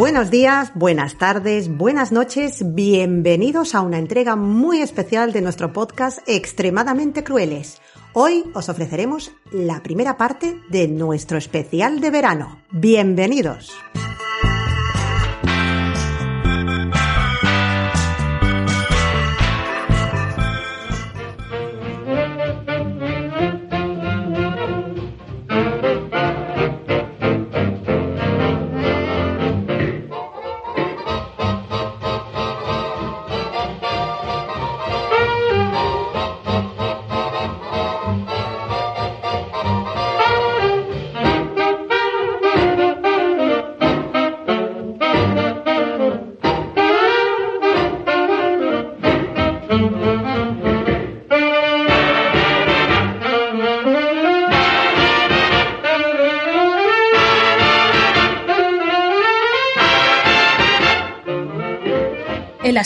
Buenos días, buenas tardes, buenas noches, bienvenidos a una entrega muy especial de nuestro podcast Extremadamente Crueles. Hoy os ofreceremos la primera parte de nuestro especial de verano. Bienvenidos.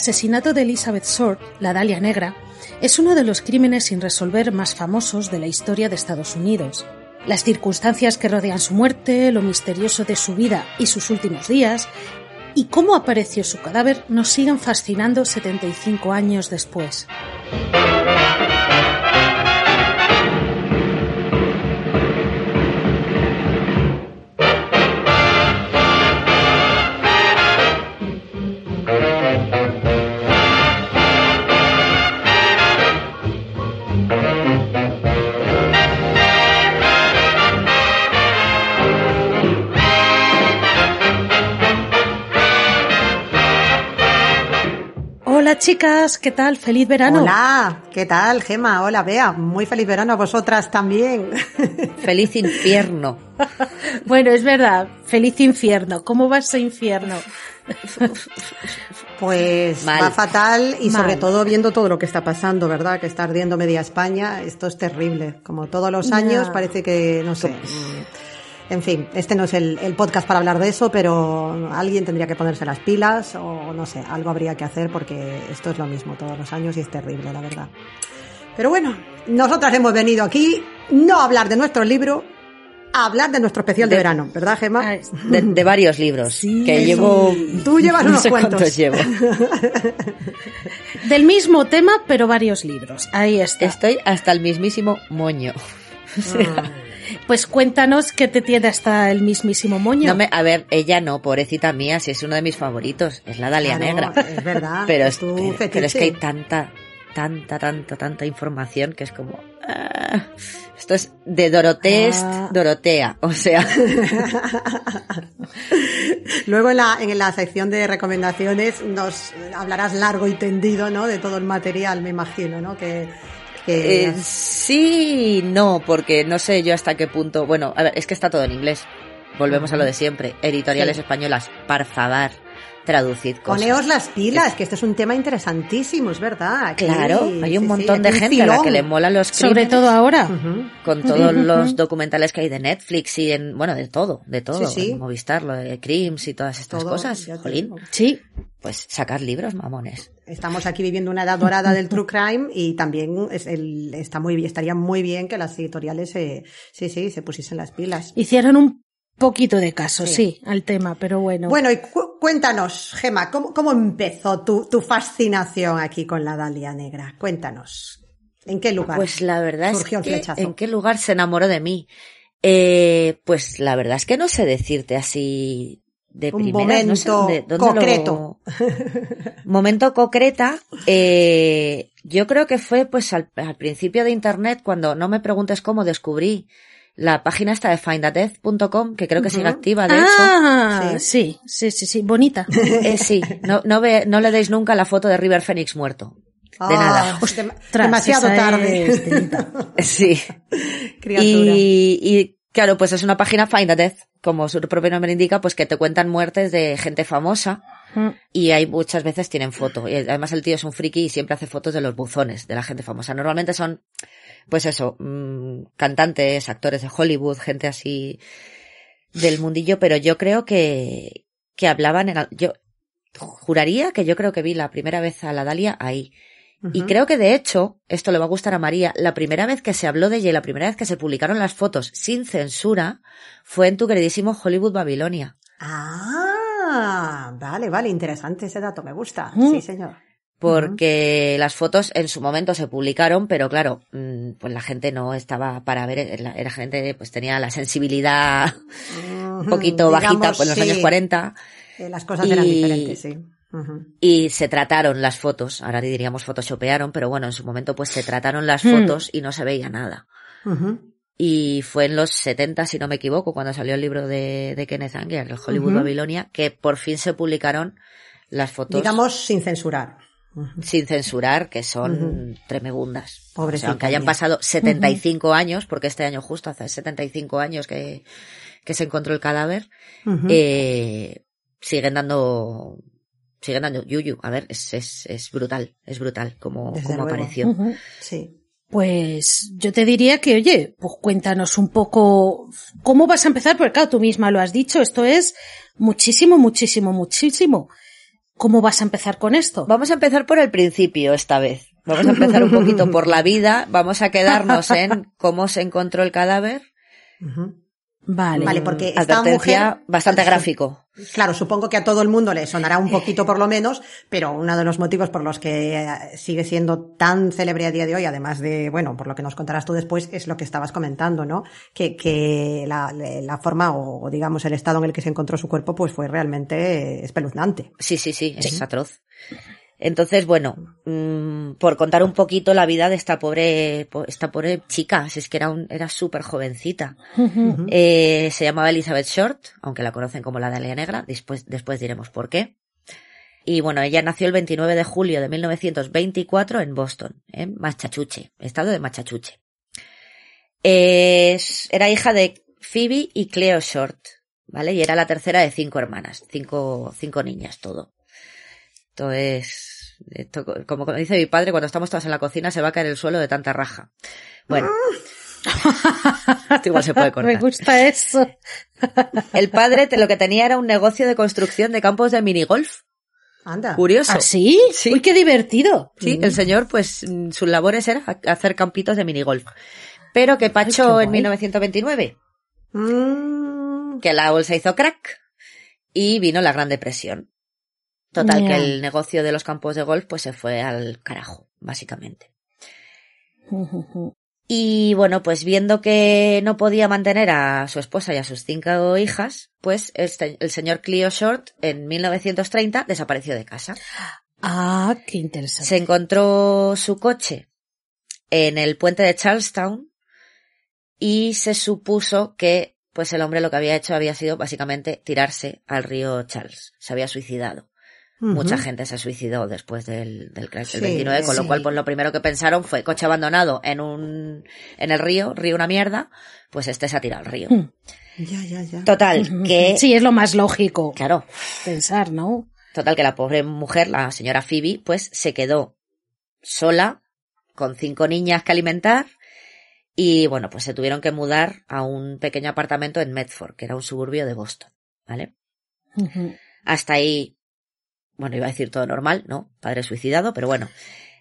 Asesinato de Elizabeth Short, la Dalia Negra, es uno de los crímenes sin resolver más famosos de la historia de Estados Unidos. Las circunstancias que rodean su muerte, lo misterioso de su vida y sus últimos días, y cómo apareció su cadáver nos siguen fascinando 75 años después. Chicas, ¿qué tal? Feliz verano. Hola, ¿qué tal, Gema? Hola, Bea. Muy feliz verano a vosotras también. Feliz infierno. Bueno, es verdad, feliz infierno. ¿Cómo va ese infierno? Pues Mal. va fatal y Mal. sobre todo viendo todo lo que está pasando, ¿verdad? Que está ardiendo media España. Esto es terrible. Como todos los años Ya. parece que, no sé. En fin, este no es el, el podcast para hablar de eso, pero alguien tendría que ponerse las pilas o no sé, algo habría que hacer porque esto es lo mismo todos los años y es terrible, la verdad. Pero bueno, nosotras hemos venido aquí no a hablar de nuestro libro, a hablar de nuestro especial de, De- verano, ¿verdad, Gemma? Ah, De, de varios libros. Sí, que llevo. Tú llevas no unos sé cuantos. cuántos llevo. Del mismo tema, pero varios libros. Ahí está. Estoy hasta el mismísimo moño. O sea, Pues cuéntanos qué te tiene hasta el mismísimo moño. no me, a ver, ella no, pobrecita mía, si es uno de mis favoritos. Es la Dalia Claro, Negra. Es verdad. Pero es pero, pero es que hay tanta, tanta, tanta, tanta información que es como. ah, esto es de Dorotés, Ah. Dorotea. O sea, Luego en la, en la sección de recomendaciones nos hablarás largo y tendido, ¿no? De todo el material, me imagino, ¿no? Que, que eh, sí, no, porque no sé yo hasta qué punto. Bueno, a ver, es que está todo en inglés. Volvemos a lo de siempre. Editoriales Sí. españolas, por favor, traducid cosas. Poneos las pilas, que este es un tema interesantísimo, es verdad. Aquí, Claro, hay un sí, montón sí, de gente a la que le molan los Sobre crímenes, todo ahora. Con todos los documentales que hay de Netflix y en, bueno, de todo, de todo, Sí, sí. en Movistar, lo de Crims y todas estas Todo, cosas. Jolín. Sí. pues sacar libros, mamones. Estamos aquí viviendo una edad dorada del true crime y también es el, está muy bien, estaría muy bien que las editoriales se, sí, sí, se pusiesen las pilas. Hicieron un poquito de caso, Sí. sí, al tema, pero bueno. Bueno, y cu- cuéntanos, Gema, ¿cómo, cómo empezó tu, tu fascinación aquí con la Dalia Negra? Cuéntanos. ¿En qué lugar? Pues la verdad surgió es el que flechazo? en qué lugar se enamoró de mí. Eh, pues la verdad es que no sé decirte así de Un primeras, no sé momento dónde- lo- concreto. momento concreta, eh, yo creo que fue pues al, al principio de internet cuando no me preguntes cómo descubrí la página esta de findadeath.com, que creo que sigue activa, de ah, Sí. sí, sí, sí, sí, bonita. hecho. Eh, sí, no, no, ve, no le deis nunca la foto de River Phoenix muerto. De nada. Ah, demasiado tarde. es. Sí. Criatura. Y, y, claro, pues es una página Find a Death, como su propio nombre indica, pues que te cuentan muertes de gente famosa Mm. y hay muchas veces tienen foto. Y además el tío es un friki y siempre hace fotos de los buzones de la gente famosa. Normalmente son, pues eso, mm, cantantes, actores de Hollywood, gente así del mundillo, pero yo creo que, que hablaban en, yo juraría que yo creo que vi la primera vez a la Dalia ahí. Y creo que de hecho, esto le va a gustar a María, la primera vez que se habló de ella y la primera vez que se publicaron las fotos sin censura fue en tu queridísimo Hollywood Babilonia. Ah, vale, vale, interesante ese dato, me gusta. Sí, señor. Porque las fotos en su momento se publicaron, pero claro, mm, pues la gente no estaba para ver, la, la gente pues tenía la sensibilidad un poquito bajita pues en los sí, años 40 eh, las cosas eran diferentes, sí. Y se trataron las fotos, ahora diríamos photoshopearon, pero bueno, en su momento pues se trataron las Hmm. fotos y no se veía nada. Y fue en los 70, si no me equivoco, cuando salió el libro de, de Kenneth Anger, el Hollywood Ujú. Babilonia, que por fin se publicaron las fotos Digamos sin censurar. Sin censurar, que son tremegundas. O sea, Pobrecita aunque hayan pasado 75 años, porque este año justo hace 75 años que, que se encontró el cadáver, eh, siguen dando, siguen dando yuyu. A ver, es, es, es brutal, es brutal como, como apareció. Sí. Pues yo te diría que, oye, pues cuéntanos un poco cómo vas a empezar, porque claro, tú misma lo has dicho, esto es muchísimo, muchísimo, muchísimo. ¿Cómo vas a empezar con esto? Vamos a empezar por el principio esta vez. Vamos a empezar un poquito por la vida. Vamos a quedarnos en cómo se encontró el cadáver. Vale. Vale, porque esta mujer... bastante gráfico. Claro, supongo que a todo el mundo le sonará un poquito por lo menos, pero uno de los motivos por los que eh, sigue siendo tan célebre a día de hoy, además de, bueno, por lo que nos contarás tú después, es lo que estabas comentando, ¿no? Que, que la, la forma o, digamos el estado en el que se encontró su cuerpo, pues fue realmente espeluznante. Sí, sí, sí, es atroz. Entonces, bueno, mm, por contar un poquito la vida de esta pobre, po- esta pobre chica, si es que era un, era súper jovencita. Eh, se llamaba Elizabeth Short, aunque la conocen como la Dalia Negra, después, después diremos por qué. Y bueno, ella nació el 29 de julio de 1924 en Boston, en Massachusetts, estado de Massachusetts. Es- era hija de Phoebe y Cleo Short, ¿vale? Y era la tercera de cinco hermanas, cinco, cinco niñas todo. Esto es, esto, como dice mi padre, cuando estamos todas en la cocina se va a caer el suelo de tanta raja. Bueno. Esto igual se puede cortar. Me gusta eso. El padre te- lo que tenía era un negocio de construcción de campos de minigolf. Anda. Curioso. ¿Ah, sí? Sí. Uy, qué divertido. Sí, el señor, pues, mm, sus labores era ha- hacer campitos de minigolf. Pero que pachó en guay. 1929, Mm, que la bolsa hizo crack y vino la Gran Depresión. Total, que el negocio de los campos de golf, pues se fue al carajo, básicamente. Y bueno, pues viendo que no podía mantener a su esposa y a sus cinco hijas, pues este- el señor Cleo Short en 1930 desapareció de casa. Ah, qué interesante. Se encontró su coche en el puente de Charlestown y se supuso que pues el hombre lo que había hecho había sido básicamente tirarse al río Charles. Se había suicidado. Mucha gente se suicidó después del, del crash del Sí, 29, con lo cual pues lo primero que pensaron fue coche abandonado en un en el río, río una mierda, pues este se ha tirado al río. Hmm. Ya, ya, ya. Total, que Sí, es lo más lógico claro, pensar, ¿no? Total, que la pobre mujer, la señora Phoebe, pues se quedó sola, con cinco niñas que alimentar, y bueno, pues se tuvieron que mudar a un pequeño apartamento en Medford, que era un suburbio de Boston, ¿vale? Hasta ahí, bueno, iba a decir todo normal, ¿no? Padre suicidado, pero bueno.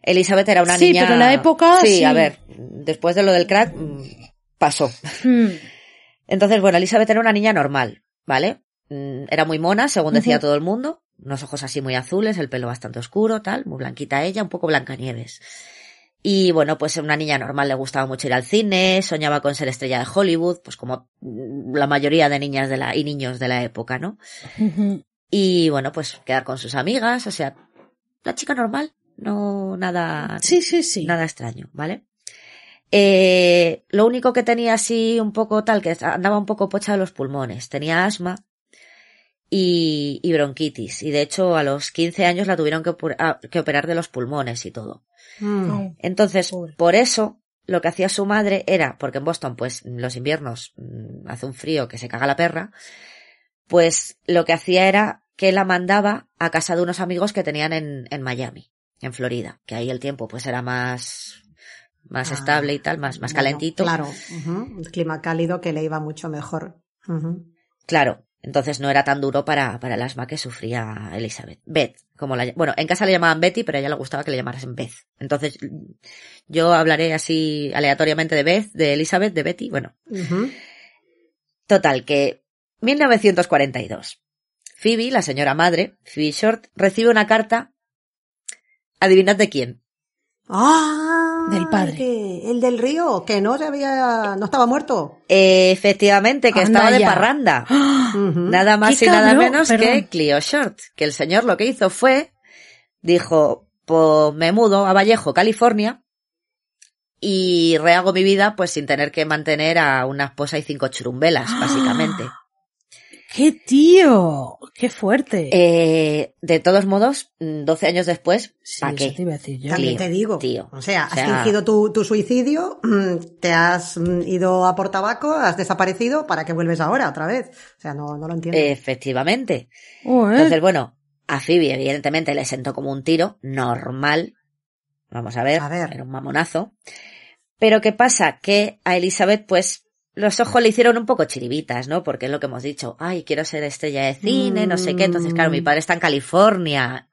Elizabeth era una Sí, niña... pero en la época, Sí, sí. a ver, después de lo del crack, mm, pasó. Hmm. Entonces, bueno, Elizabeth era una niña normal, ¿vale? Mm, Era muy mona, según decía todo el mundo. Unos ojos así muy azules, el pelo bastante oscuro, tal, muy blanquita ella, un poco Blancanieves. Y bueno, pues una niña normal le gustaba mucho ir al cine, soñaba con ser estrella de Hollywood, pues como mm, la mayoría de niñas de la, y niños de la época, ¿no? Y bueno, pues quedar con sus amigas, o sea, la chica normal, no nada, Sí, sí, sí. nada extraño, ¿vale? Eh, lo único que tenía así un poco tal, que andaba un poco pocha de los pulmones. Tenía asma y, y bronquitis. Y de hecho a los 15 años la tuvieron que, que operar de los pulmones y todo. Mm. Entonces, Pobre. por eso, lo que hacía su madre era, porque en Boston, pues, los inviernos mm, hace un frío que se caga la perra, pues lo que hacía era que la mandaba a casa de unos amigos que tenían en, en Miami, en Florida, que ahí el tiempo pues era más, más Ah, estable y tal, más, más Bueno, calentito. Claro, un clima cálido que le iba mucho mejor. Claro, entonces no era tan duro para, para el asma que sufría Elizabeth. Beth, como la, bueno, en casa le llamaban Betty, pero a ella le gustaba que le llamaran Beth. Entonces, yo hablaré así aleatoriamente de Beth, de Elizabeth, de Betty, bueno. Total, que 1942. Phoebe, la señora madre, Phoebe Short, recibe una carta. Adivinad de quién. Ah, Del padre. que- el del río, que no se había, no estaba muerto. Efectivamente, que Anda estaba de parranda. Nada más ¡Qué y nada cabrón! menos Perdón. que Cleo Short. Que el señor lo que hizo fue, dijo, pues me mudo a Vallejo, California, y rehago mi vida pues sin tener que mantener a una esposa y cinco churumbelas, básicamente. ¡Qué tío! ¡Qué fuerte! Eh, de todos modos, mm, 12 años después, Sí, ¿para eso qué? te iba a decir yo. También te digo. tío. O sea, O sea- has fingido tu, tu suicidio, mm, te has mm, ido a por tabaco, has desaparecido, ¿para qué vuelves ahora otra vez? O sea, no, no lo entiendo. Efectivamente. Entonces, bueno, a Phoebe evidentemente le sentó como un tiro, normal. Vamos a ver, A ver. era un mamonazo. Pero ¿qué pasa? Que a Elizabeth, pues, los ojos le hicieron un poco chiribitas, ¿no? Porque es lo que hemos dicho. Ay, quiero ser estrella de cine, no sé qué. Entonces, claro, mi Mm. padre está en California.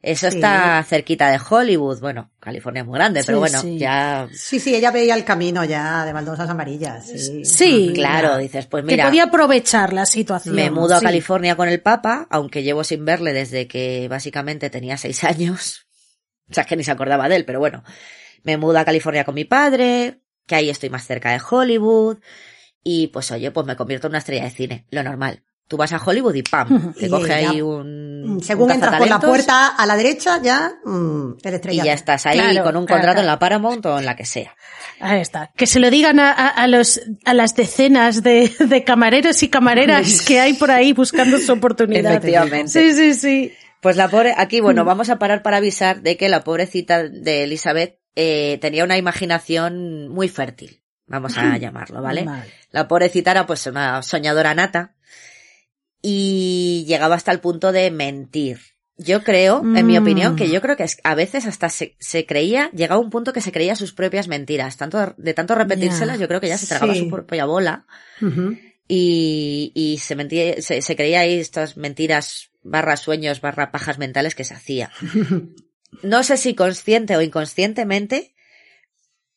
Eso Sí. está cerquita de Hollywood. Bueno, California es muy grande, Sí, pero bueno, sí. ya... Sí, sí, ella veía el camino ya de baldosas amarillas. Sí, Ujú. Claro, dices, pues que mira, podía aprovechar la situación. me mudo a. California con el Papa, aunque llevo sin verle desde que básicamente tenía seis años. O sea, es que ni se acordaba de él, pero bueno. Me mudo a California con mi padre, que ahí estoy más cerca de Hollywood. Y pues oye, pues me convierto en una estrella de cine, lo normal. Tú vas a Hollywood y ¡pam! Te Y coge ya- ahí un... Mm, Según un entras por la puerta a la derecha, ya mm, el Y estrella. ya estás ahí Claro, con un claro, contrato en la Paramount o en la que sea. Ahí está. Que se lo digan a, a- a los, a las decenas de, de camareros y camareras que hay por ahí buscando su oportunidad. Efectivamente. Sí, sí, sí. Pues la pobre, aquí, Mm. bueno, vamos a parar para avisar de que la pobrecita de Elizabeth eh, tenía una imaginación muy fértil, vamos a llamarlo, ¿vale? La pobrecita era pues una soñadora nata y llegaba hasta el punto de mentir. Yo creo, en mi Mm. opinión, que yo creo que a veces hasta se, se creía, llegaba a un punto que se creía sus propias mentiras. Tanto, de tanto repetírselas, yo creo que ya se tragaba Sí. su propia bola y, y se, mentía, se, se creía ahí estas mentiras barra sueños barra pajas mentales que se hacía. No sé si consciente o inconscientemente,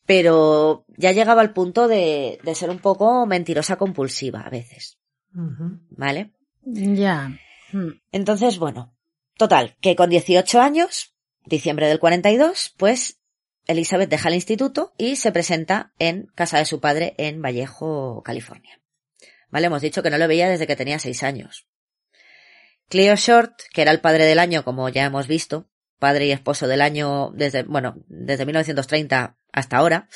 pero ya llegaba al punto de, de ser un poco mentirosa compulsiva a veces. ¿vale? Ya. Mm. Entonces, bueno, total, que con 18 años, diciembre del 42, pues Elizabeth deja el instituto y se presenta en casa de su padre en Vallejo, California. Vale, hemos dicho que no lo veía desde que tenía 6 años. Cleo Short, que era el padre del año, como ya hemos visto, padre y esposo del año desde, bueno, desde 1930 hasta ahora,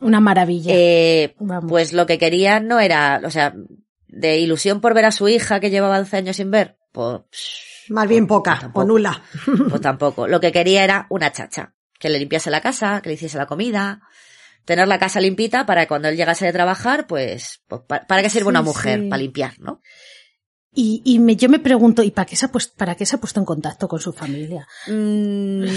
Una maravilla. eh, pues lo que quería no era, o sea, de ilusión por ver a su hija que llevaba 12 años sin ver, pues Más bien Pues poca, tampoco. o nula. Pues tampoco. Lo que quería era una chacha. Que le limpiase la casa, que le hiciese la comida. Tener la casa limpita para que cuando él llegase de trabajar, pues, pues pa- para qué sirve una mujer, sí. para limpiar, ¿no? Y, y me, yo me pregunto, ¿y para qué, se ha puesto, para qué se ha puesto en contacto con su familia? Mm,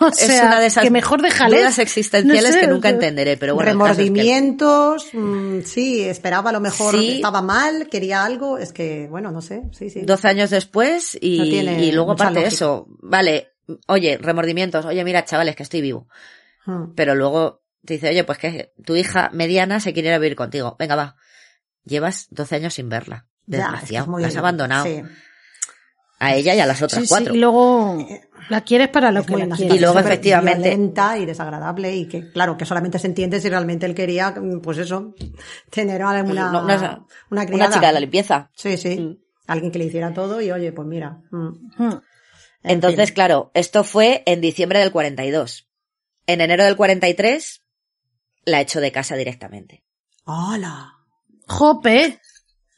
O es sea, una de esas que mejor déjales. dudas existenciales No sé, que nunca entenderé, pero bueno. caso es que- Remordimientos, mm, sí, esperaba a lo mejor, Sí. estaba mal, quería algo, es que, bueno, no sé, sí, sí. 12 años después y, No y luego aparte de lógica. eso, vale, oye, remordimientos, oye, mira, chavales, que estoy vivo. Mm. Pero luego te dice, oye, pues que tu hija mediana se quiere ir a vivir contigo. Venga, va. Llevas 12 años sin verla. Ya, es que es Desgraciado. muy- la has abandonado. Sí. A ella y a las otras Sí, sí, cuatro. y luego la quieres para lo Es que la quieres. Y luego, efectivamente- violenta y desagradable y que, claro, que solamente se entiende si realmente él quería, mm, pues eso, tener a una, No, no, una, Una criada. chica de la limpieza. Sí, sí. Mm. Alguien que le hiciera todo y oye, pues mira. mm. Mm. En Entonces, fin. claro, esto fue en diciembre del 42. En enero del 43, la echó de casa directamente. ¡Hala! Jope.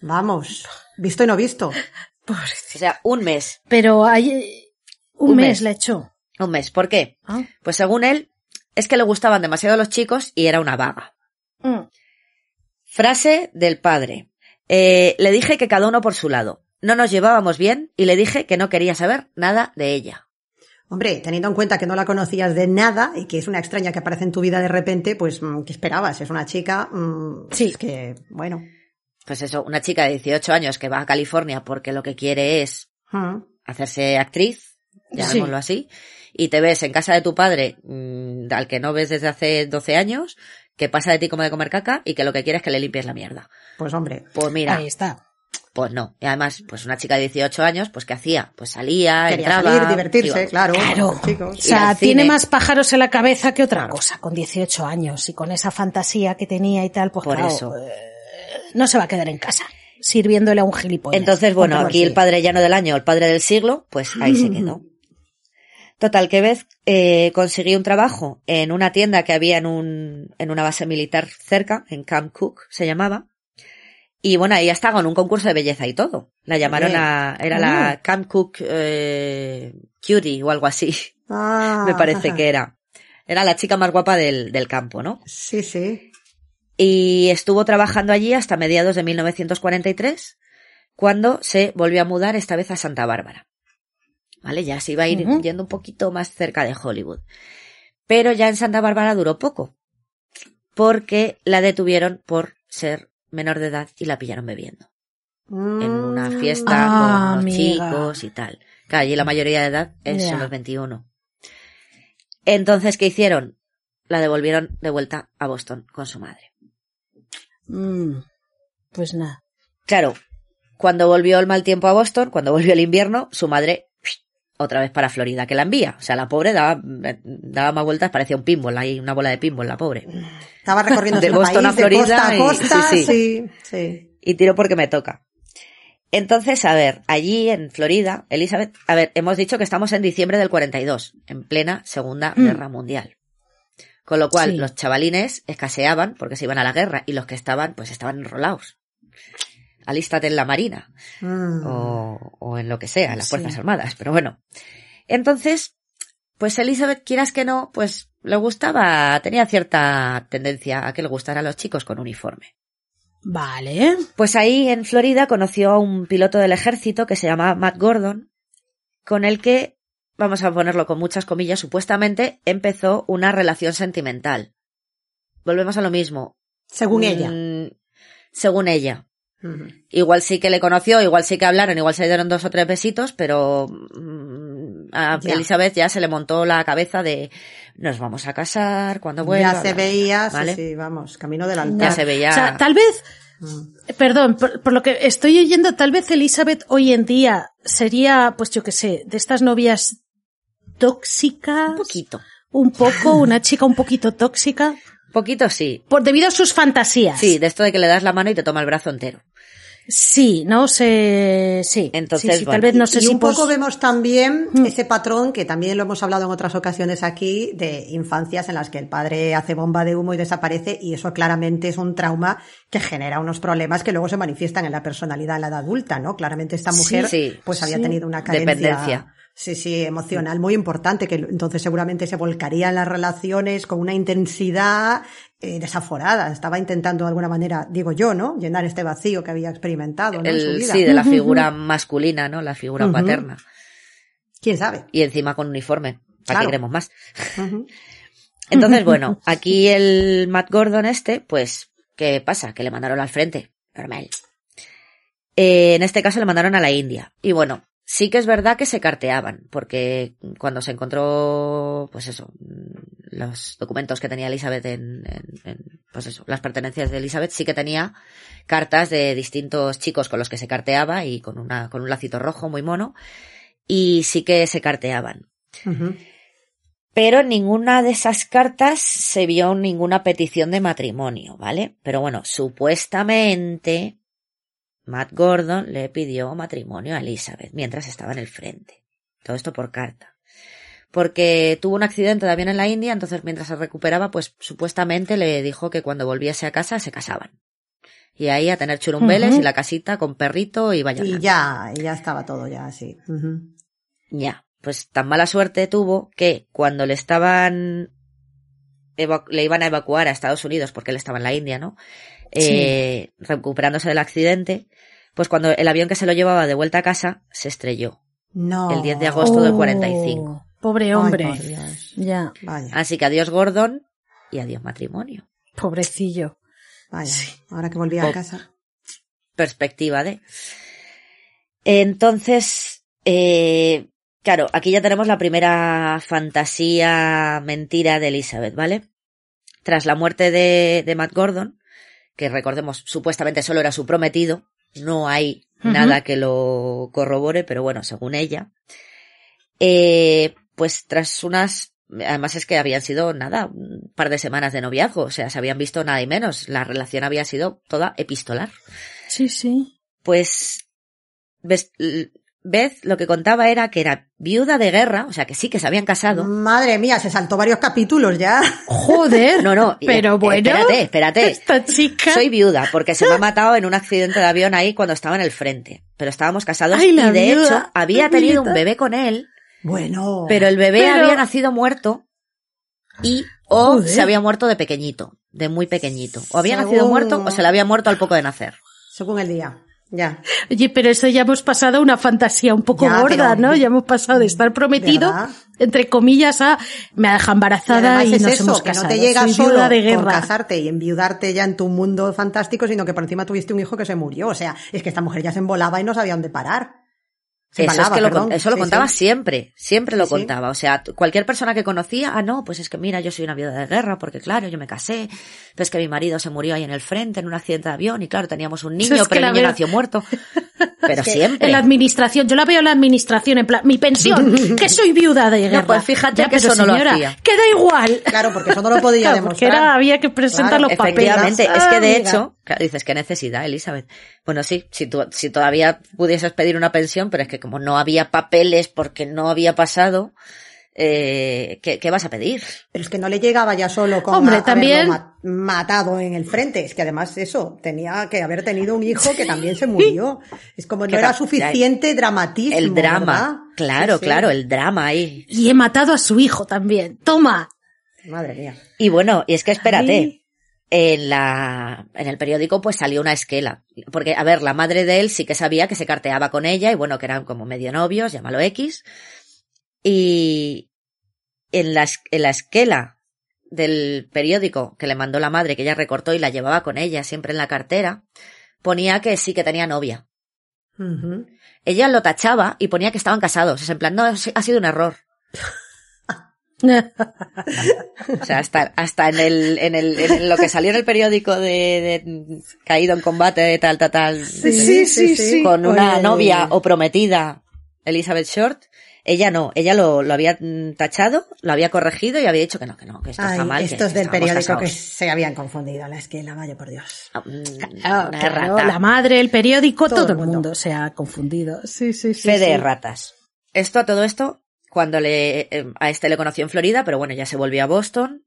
Vamos, visto y no visto. O sea, un mes. Pero hay un, Un mes, mes. le echó. Un mes. ¿Por qué? Ah. Pues según él, es que le gustaban demasiado los chicos y era una vaga. Mm. Frase del padre. Eh, le dije que cada uno por su lado. No nos llevábamos bien y le dije que no quería saber nada de ella. Hombre, teniendo en cuenta que no la conocías de nada y que es una extraña que aparece en tu vida de repente, pues, mm, ¿qué esperabas? Es una chica, mm, Sí. es que, bueno. Pues eso, una chica de 18 años que va a California porque lo que quiere es mm. hacerse actriz, llamémoslo así, y te ves en casa de tu padre, mm, al que no ves desde hace 12 años, que pasa de ti como de comer caca y que lo que quiere es que le limpies la mierda. Pues hombre, Pues mira, Ahí está. pues no. Y además, pues una chica de 18 años, pues ¿qué hacía? Pues salía, quería entraba... salir, divertirse, iba- claro, Claro. chicos. O sea, tiene cine. más pájaros en la cabeza que otra cosa, con 18 años y con esa fantasía que tenía y tal, pues Por claro, eso. eh, no se va a quedar en casa sirviéndole a un gilipollas. Entonces, bueno, aquí el padre llano del año, el padre del siglo, pues ahí se quedó. Total, que Beth eh, consiguió un trabajo en una tienda que había en un, en una base militar cerca, en Camp Cook, se llamaba. Y bueno, ahí estaba en un concurso de belleza y todo. La llamaron Bien. a, era Ah. la Camp Cook eh, Cutie o algo así, Ah, me parece ajá. que era. Era la chica más guapa del, del campo, ¿no? Sí, sí. Y estuvo trabajando allí hasta mediados de 1943, cuando se volvió a mudar esta vez a Santa Bárbara. ¿Vale? Ya se iba a ir yendo un poquito más cerca de Hollywood. Pero ya en Santa Bárbara duró poco, porque la detuvieron por ser menor de edad y la pillaron bebiendo en una Mm. fiesta Ah, con unos amiga. chicos y tal. Claro, allí la mayoría de edad es son los 21. Entonces, ¿qué hicieron? La devolvieron de vuelta a Boston con su madre. Mm, pues nada. Claro, cuando volvió el mal tiempo a Boston, cuando volvió el invierno, su madre otra vez para Florida, que la envía. O sea, la pobre daba, daba más vueltas, parecía un pinball, ahí una bola de pinball, la pobre. Estaba recorriendo De el Boston país a Florida de costa a y- costa, sí, sí. sí, sí. Y tiro porque me toca. Entonces, a ver, allí en Florida, Elizabeth, a ver, hemos dicho que estamos en diciembre del 42, en plena Segunda Mm. Guerra Mundial. Con lo cual, Sí. los chavalines escaseaban porque se iban a la guerra y los que estaban, pues estaban enrolados. Alístate en la marina Mm. o, o en lo que sea, en las Sí. Fuerzas Armadas, pero bueno. Entonces, pues Elizabeth, quieras que no, pues le gustaba, tenía cierta tendencia a que le gustara a los chicos con uniforme. Vale. Pues ahí en Florida conoció a un piloto del ejército que se llamaba Matt Gordon, con el que, vamos a ponerlo con muchas comillas, supuestamente empezó una relación sentimental. Volvemos a lo mismo. Según ella. Mm, Según ella. Igual sí que le conoció, igual sí que hablaron, igual se dieron dos o tres besitos, pero mm, a Ya. Elizabeth ya se le montó la cabeza de nos vamos a casar cuando vuelva. ya se veía, sí, ¿vale? sí, vamos, camino del Ya altar. se veía. O sea, tal vez, Mm. perdón, por, por lo que estoy oyendo, tal vez Elizabeth hoy en día sería, pues yo qué sé, de estas novias tóxicas. Un poquito. Un poco, una chica un poquito tóxica. Poquito sí. Por, debido a sus fantasías. Sí, de esto de que le das la mano y te toma el brazo entero. Sí, no sé, sí. Entonces, Sí, sí, bueno. tal vez no sé y si un poco vemos también Mm. ese patrón que también lo hemos hablado en otras ocasiones aquí de infancias en las que el padre hace bomba de humo y desaparece y eso claramente es un trauma que genera unos problemas que luego se manifiestan en la personalidad en la edad adulta, ¿no? Claramente esta Sí, mujer sí, pues había sí. tenido una carencia Dependencia. Sí, sí, emocional muy importante, que entonces seguramente se volcaría en las relaciones con una intensidad eh, desaforada. Estaba intentando de alguna manera, digo yo, ¿no? Llenar este vacío que había experimentado ¿no? en su vida. sí, de la figura masculina, ¿no? La figura paterna. ¿Quién sabe? Y encima con uniforme. ¿Para Claro. qué queremos más? Entonces, bueno, aquí el Matt Gordon este, pues, ¿qué pasa? Que le mandaron al frente. Normal. Eh, en este caso le mandaron a la India. Y bueno, sí que es verdad que se carteaban, porque cuando se encontró, pues eso, los documentos que tenía Elizabeth en, en- en, pues eso, las pertenencias de Elizabeth, sí que tenía cartas de distintos chicos con los que se carteaba y con una, con un lacito rojo muy mono. Y sí que se carteaban. Pero en ninguna de esas cartas se vio ninguna petición de matrimonio, ¿vale? Pero bueno, supuestamente Matt Gordon le pidió matrimonio a Elizabeth mientras estaba en el frente. Todo esto por carta. porque tuvo un accidente de avión en la India, entonces mientras se recuperaba, pues supuestamente le dijo que cuando volviese a casa se casaban. Y ahí a tener churumbeles y la casita con perrito y vaya. Y ya, y ya estaba todo ya así. Ya, pues tan mala suerte tuvo que cuando le estaban le iban a evacuar a Estados Unidos porque él estaba en la India, ¿no? Eh, recuperándose del accidente, pues cuando el avión que se lo llevaba de vuelta a casa se estrelló. No. El 10 de agosto del 45. Oh, Pobre hombre. por ya, Vaya, Así que adiós Gordon y adiós matrimonio. pobrecillo. vaya. Ahora que volví a Pop. casa. Perspectiva de. Entonces, eh, claro, aquí ya tenemos la primera fantasía mentira de Elizabeth, ¿vale? Tras la muerte de, de Matt Gordon, que recordemos, supuestamente solo era su prometido, no hay nada que lo corrobore, pero bueno, según ella, eh, pues tras unas, además es que habían sido nada, un par de semanas de noviazgo, o sea, se habían visto nada y menos, la relación había sido toda epistolar. Sí, sí. Pues Beth lo que contaba era que era viuda de guerra, o sea que sí que se habían casado. Madre mía, se saltó varios capítulos ya. Joder. No, no, Pero eh, bueno. Espérate, espérate. Esta chica. Soy viuda porque se me ha matado en un accidente de avión ahí cuando estaba en el frente. Pero estábamos casados Ay, y de viuda, hecho había tenido un bebé con él, Bueno. pero el bebé Pero- había nacido muerto y o Joder. se había muerto de pequeñito, de muy pequeñito. O había nacido muerto o se le había muerto al poco de nacer. Según el día. Ya. Oye, pero eso ya hemos pasado una fantasía un poco Ya, gorda, pero- ¿no? Ya hemos pasado de estar prometido, ¿Verdad? entre comillas, a me Y embarazada y, es nos eso, hemos que no te llega Soy solo de por guerra. casarte y enviudarte ya en tu mundo fantástico, sino que por encima tuviste un hijo que se murió. O sea, es que esta mujer ya se embolaba y no sabía dónde parar. Se Eso, es embalaba, que lo, perdón. con- eso lo Sí, contaba sí. siempre, siempre lo Sí, contaba. O sea, cualquier persona que conocía, ah, no, pues es que mira, yo soy una viuda de guerra, porque claro, yo me casé, pero es que mi marido se murió ahí en el frente en un accidente de avión y claro, teníamos un niño, Es pero el niño veo- nació muerto. Pero que siempre. En la administración, yo la veo en la administración, en plan, mi pensión, que soy viuda de guerra. pues fíjate Ya, que eso no lo hacía. Que da igual. Claro, porque eso no lo podía Claro, porque demostrar. era, había que presentar Claro, los papeles. Efectivamente, es que de Ah, hecho, claro, dices, qué necesidad, Elizabeth. Bueno, sí, si, tú, si todavía pudieses pedir una pensión, pero es que como no había papeles porque no había pasado, eh, ¿qué, qué vas a pedir? Pero es que no le llegaba ya solo con Hombre, a- también- ma- matado en el frente. Es que además eso, tenía que haber tenido un hijo que también se murió. Es como no era suficiente dramatismo. El ¿verdad? drama. Claro, Sí, sí. claro, el drama ahí. Y he matado a su hijo también. Toma. Madre mía. Y bueno, y es que espérate, Ay. En la, en el periódico pues salió una esquela. Porque, a ver, la madre de él sí que sabía que se carteaba con ella y bueno, que eran como medio novios, llámalo X. Y en la, en la esquela del periódico que le mandó la madre, que ella recortó y la llevaba con ella siempre en la cartera, ponía que sí que tenía novia. Ella lo tachaba y ponía que estaban casados. Es en plan, no, ha sido un error. O sea, hasta, hasta en el, en el, en lo que salió en el periódico de, de caído en combate, tal, tal, tal. Sí, sí, sí. Con una Oye. novia o prometida, Elizabeth Short. Ella no, ella lo, lo había tachado, lo había corregido y había dicho que no, que no, que esto Ay, está mal. que- estos que del periódico que se habían confundido. La esquela, vaya por Dios. Ah, mm, Claro, claro, la madre, el periódico, Todo todo, el mundo. mundo se ha confundido. Sí, sí, sí. Fe de ratas. Esto a todo esto, cuando le, eh, a este le conoció en Florida, pero bueno, ya se volvió a Boston.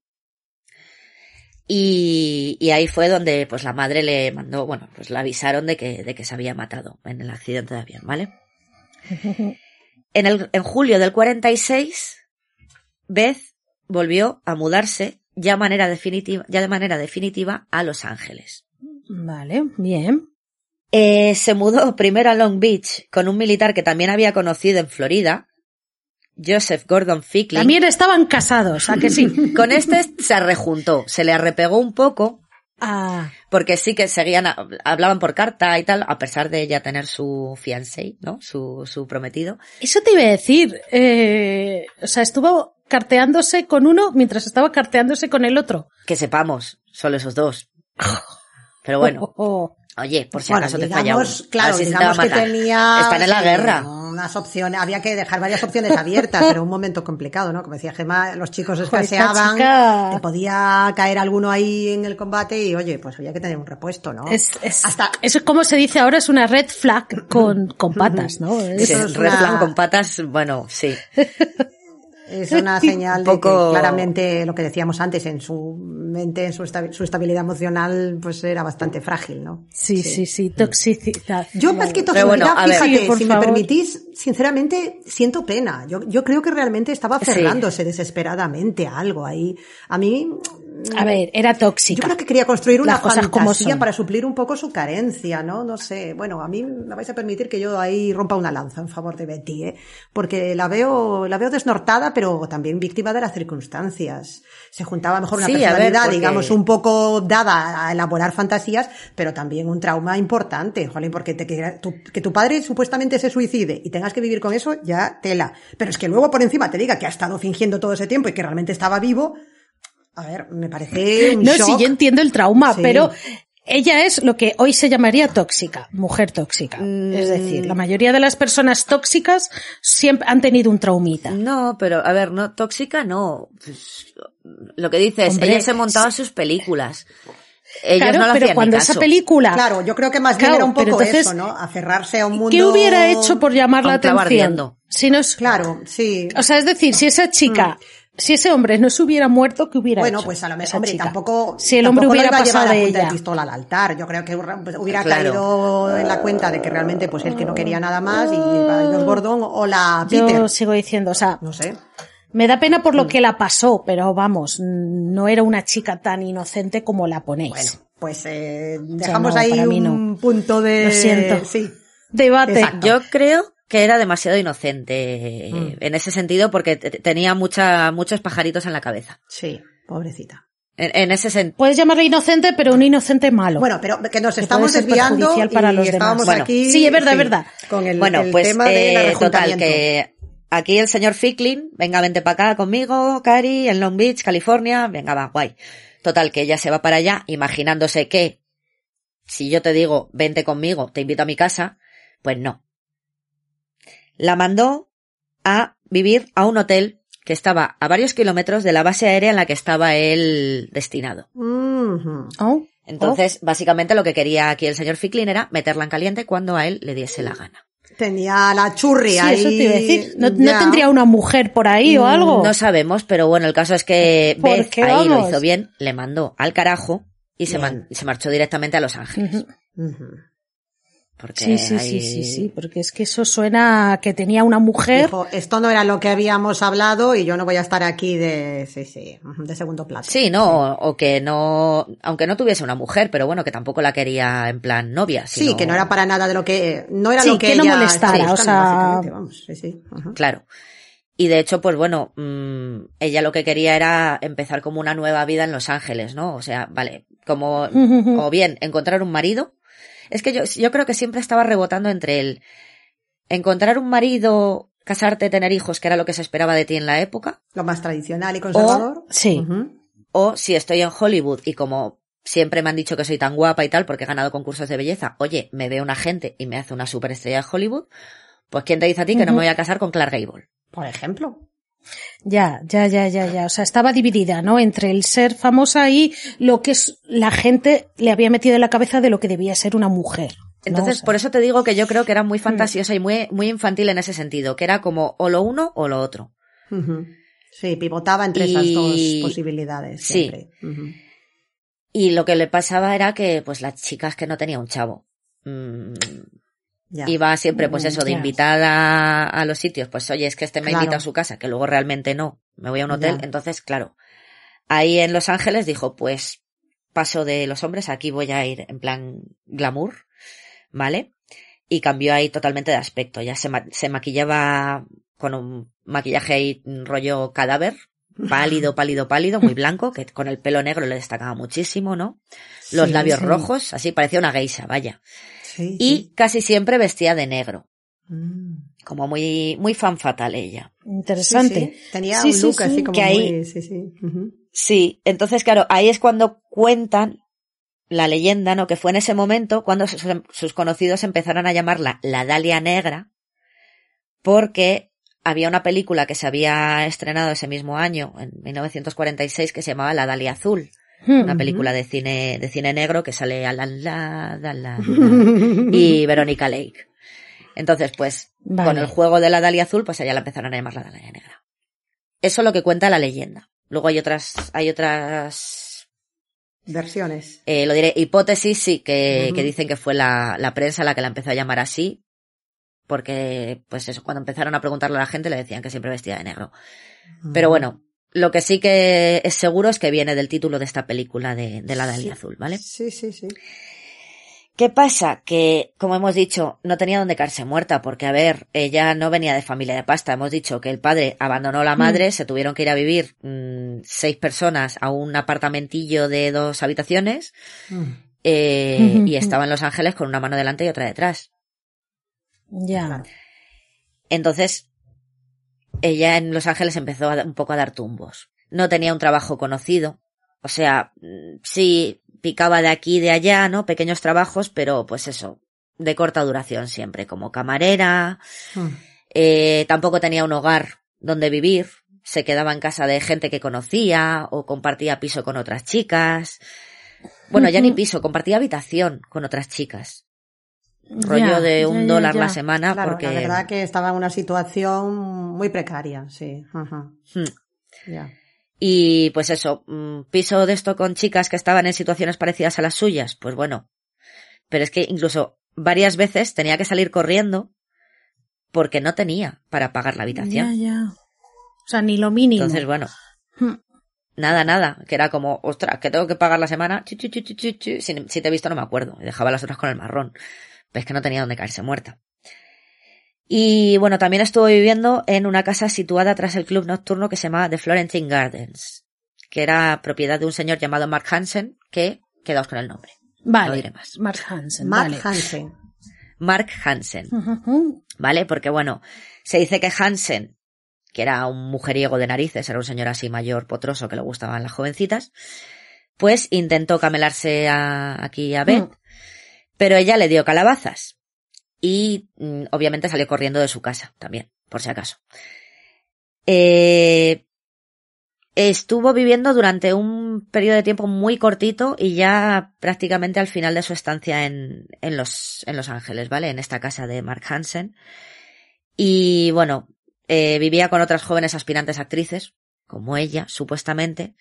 Y, y ahí fue donde, pues la madre le mandó, bueno, pues la avisaron de que, de que se había matado en el accidente de avión, ¿vale? En el, en julio del 46, Beth volvió a mudarse ya manera definitiva, ya de manera definitiva a Los Ángeles. Vale, bien. Eh, se mudó primero a Long Beach con un militar que también había conocido en Florida, Joseph Gordon Ficklin. También estaban casados, ¿a que sí? Con este se rejuntó, se le arrepegó un poco, Ah, porque sí que seguían, hablaban por carta y tal, a pesar de ella tener su fiancé, ¿no? Su, su prometido. eso te iba a decir. Eh, o sea, estuvo carteándose con uno mientras estaba carteándose con el otro. Que sepamos, solo esos dos. Pero bueno, Oh, oh, oye, por si Bueno, acaso te digamos, uno. A claro, si te digamos que tenía Están en la sí, guerra. unas opciones, había que dejar varias opciones abiertas, pero un momento complicado, ¿no? Como decía Gemma, los chicos escaseaban, chica- te podía caer alguno ahí en el combate y oye, pues había que tener un repuesto, ¿no? Es, es, Hasta eso es como se dice ahora, es una red flag con, con patas, ¿no? Sí, Es- Eso es red una- flag con patas, bueno, sí. Es una señal de que claramente lo que decíamos antes, en su mente, en su, estabilidad emocional, pues era bastante frágil, ¿no? Sí, sí, sí, toxicidad. Yo más que toxicidad, fíjate, si me permitís, sinceramente, siento pena. Yo, yo creo que realmente estaba aferrándose desesperadamente a algo ahí. A mí, a ver, era tóxica. Yo creo que quería construir una fantasía para suplir un poco su carencia, ¿no? No sé. Bueno, a mí me vais a permitir que yo ahí rompa una lanza en favor de Betty, ¿eh? Porque la veo, la veo desnortada, pero también víctima de las circunstancias. Se juntaba mejor una personalidad, digamos, un poco dada a elaborar fantasías, pero también un trauma importante, jolín, porque te, que, tu, que tu padre supuestamente se suicide y tengas que vivir con eso, ya tela. Pero es que luego por encima te diga que ha estado fingiendo todo ese tiempo y que realmente estaba vivo, a ver, me parece un No, sí, yo entiendo el trauma, pero ella es lo que hoy se llamaría tóxica, mujer tóxica. Es decir, la mayoría de las personas tóxicas siempre han tenido un traumita. No, pero a ver, no, tóxica no. Pues, lo que dices, ella se montaba sus películas. Ellos claro, no pero cuando esa película. Claro, yo creo que más bien era un poco eso, ¿no? Aferrarse a un mundo. ¿Qué hubiera hecho por llamar la atención? Si no es... Claro, sí. O sea, es decir, si esa chica mm si ese hombre no se hubiera muerto, ¿qué hubiera bueno, hecho? Bueno, pues a lo mejor, hombre, tampoco. Si el hombre hubiera pasado de ella. pistola al altar. Yo creo que hubiera caído en la cuenta de que realmente, pues él que no quería nada más y los Gordon o la Peter. Yo sigo diciendo, o sea. No sé. Me da pena por lo que la pasó, pero vamos, no era una chica tan inocente como la ponéis. Bueno, pues eh, dejamos ahí un punto de. Lo siento. Sí. Debate. Yo creo que era demasiado inocente mm. en ese sentido porque tenía mucha, muchos pajaritos en la cabeza. Sí, pobrecita. En, ese sentido. Puedes llamarle inocente, pero un inocente malo. Bueno, pero que nos estamos desviando para los demás. aquí. Sí, es verdad, es verdad. Con el, bueno, pues, tema de eh, total, que aquí el señor Ficklin, venga, vente para acá conmigo, Cari, en Long Beach, California, venga, va, guay. Total, que ella se va para allá, imaginándose que si yo te digo, vente conmigo, te invito a mi casa, pues no la mandó a vivir a un hotel que estaba a varios kilómetros de la base aérea en la que estaba él destinado. Oh. Entonces, básicamente lo que quería aquí el señor Ficklin era meterla en caliente cuando a él le diese la gana. Tenía la churri ahí. Eso te iba a decir. ¿No, tendría una mujer por ahí o algo? No sabemos, pero bueno, el caso es que Beth ahí lo hizo bien, le mandó al carajo y se, se, marchó directamente a Los Ángeles sí, sí, sí, sí, sí, porque es que eso suena que tenía una mujer. esto no era lo que habíamos hablado y yo no voy a estar aquí de, sí, sí, de segundo plato. Sí, no, o que no, aunque no tuviese una mujer, pero bueno, que tampoco la quería en plan novia. Sí, que no era para nada de lo que, no era lo que, no molestara, o sea, vamos, sí, sí. Claro. Y de hecho, pues bueno, mmm, ella lo que quería era empezar como una nueva vida en Los Ángeles, ¿no? O sea, vale, como, o bien encontrar un marido, es que yo, yo creo que siempre estaba rebotando entre el encontrar un marido, casarte, tener hijos, que era lo que se esperaba de ti en la época. Lo más tradicional y conservador. O, sí. O si estoy en Hollywood y como siempre me han dicho que soy tan guapa y tal porque he ganado concursos de belleza, oye, me ve una gente y me hace una superestrella de Hollywood, pues ¿quién te dice a ti que no me voy a casar con Clark Gable? Por ejemplo. Ya, ya, ya, ya, ya. O sea, estaba dividida, ¿no? Entre el ser famosa y lo que es la gente le había metido en la cabeza de lo que debía ser una mujer. Entonces, por eso te digo que yo creo que era muy mm. fantasiosa y muy, muy infantil en ese sentido, que era como o lo uno o lo otro. Sí, pivotaba entre esas dos posibilidades. Siempre. Sí. Y lo que le pasaba era que, pues, las chicas que no tenía un chavo. Mm, Iba siempre, pues eso, de invitada a los sitios. Pues oye, es que este me invita a su casa, que luego realmente no. Me voy a un hotel. Entonces, claro. Ahí en Los Ángeles dijo, pues paso de los hombres, aquí voy a ir en plan glamour, ¿vale? Y cambió ahí totalmente de aspecto. Ya se, se maquillaba con un maquillaje ahí rollo cadáver, pálido, pálido, pálido, muy blanco, que con el pelo negro le destacaba muchísimo, ¿no? Los labios rojos, así parecía una geisha, vaya y casi siempre vestía de negro. Mm. Como muy, muy fan fatal ella. Interesante. Tenía un look así como muy, sí, sí. Sí, entonces claro, ahí es cuando cuentan la leyenda, ¿no? Que fue en ese momento cuando sus, conocidos empezaron a llamarla la Dalia Negra, porque había una película que se había estrenado ese mismo año, en 1946, que se llamaba La Dalia Azul. Una película de cine, de cine negro que sale a la, la, la, y Verónica Lake. Entonces, pues, con el juego de la Dalia Azul, pues allá la empezaron a llamar la Dalia Negra. Eso es lo que cuenta la leyenda. Luego hay otras, hay otras versiones. Eh, lo diré, hipótesis, sí, que, que dicen que fue la, la, prensa la que la empezó a llamar así, porque, pues eso, cuando empezaron a preguntarle a la gente le decían que siempre vestía de negro. Pero bueno, lo que sí que es seguro es que viene del título de esta película de, de la Dalia sí. Azul, ¿vale? Sí, sí, sí. ¿Qué pasa? Que, como hemos dicho, no tenía donde caerse muerta, porque, a ver, ella no venía de familia de pasta. Hemos dicho que el padre abandonó a la madre, mm. se tuvieron que ir a vivir mmm, seis personas a un apartamentillo de dos habitaciones, mm. eh, y estaba en Los Ángeles con una mano delante y otra detrás. Ya. Entonces, ella en Los Ángeles empezó a, un poco a dar tumbos. No tenía un trabajo conocido. O sea, sí, picaba de aquí y de allá, ¿no? Pequeños trabajos, pero pues eso, de corta duración siempre, como camarera. Mm. Eh, tampoco tenía un hogar donde vivir. Se quedaba en casa de gente que conocía o compartía piso con otras chicas. Bueno, ya ni piso, compartía habitación con otras chicas. Rollo de un dólar la semana Claro, porque... la verdad que estaba en una situación muy precaria, sí. Ajá. Hmm. Ya. Y pues eso, mm, piso de esto con chicas que estaban en situaciones parecidas a las suyas, pues bueno. Pero es que incluso varias veces tenía que salir corriendo porque no tenía para pagar la habitación. ya. O sea, ni lo mínimo. Entonces, bueno, Hmm. nada, nada, que era como, ostras, que tengo que pagar la semana, chu, chu, chu, chu, chu, chu. Si, si te he visto no me acuerdo, y dejaba las otras con el marrón. Ves que no tenía donde caerse muerta. Y bueno, también estuvo viviendo en una casa situada tras el club nocturno que se llamaba The Florentine Gardens, que era propiedad de un señor llamado Mark Hansen, que, quedaos con el nombre, no Vale. diré más. Mark Hansen. Mark vale. Hansen. Mark Hansen. ¿vale? Porque bueno, se dice que Hansen, que era un mujeriego de narices, era un señor así mayor, potroso, que le gustaban las jovencitas, pues intentó camelarse a, aquí a Beth, Mm. Pero ella le dio calabazas. Y mm, obviamente salió corriendo de su casa también, por si acaso. Eh, estuvo viviendo durante un periodo de tiempo muy cortito y ya prácticamente al final de su estancia en, en, los, en Los Ángeles, ¿vale? En esta casa de Mark Hansen. Y bueno, eh, vivía con otras jóvenes aspirantes actrices, como ella, supuestamente.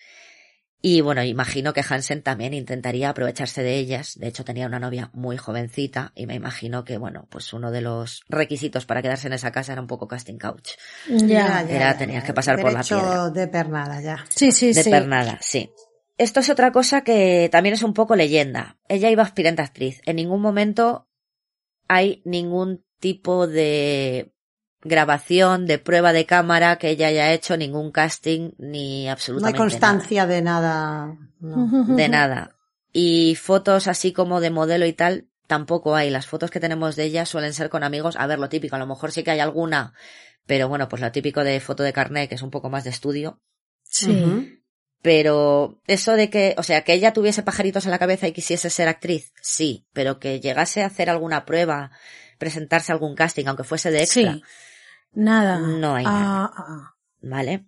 Y bueno, imagino que Hansen también intentaría aprovecharse de ellas. De hecho, tenía una novia muy jovencita y me imagino que, bueno, pues uno de los requisitos para quedarse en esa casa era un poco casting couch. Ya. Era- tenías que pasar por la piedra. de pernada, ya. Sí, sí, De sí. pernada, sí. Esto es otra cosa que también es un poco leyenda. Ella iba aspirante a actriz. En ningún momento hay ningún tipo de grabación, de prueba de cámara que ella haya hecho, ningún casting, ni No hay absolutamente constancia de nada. no. De nada. Y fotos así como de modelo y tal, tampoco hay. Las fotos que tenemos de ella suelen ser con amigos. A ver, lo típico, a lo mejor sí que hay alguna, pero bueno, pues lo típico de foto de carnet, que es un poco más de estudio. Sí. Pero eso de que, o sea, que ella tuviese pajaritos en la cabeza y quisiese ser actriz, sí, pero que llegase a hacer alguna prueba, presentarse a algún casting, aunque fuese de extra, Sí. Nada. No hay Ah, nada. ah, ah. ¿vale?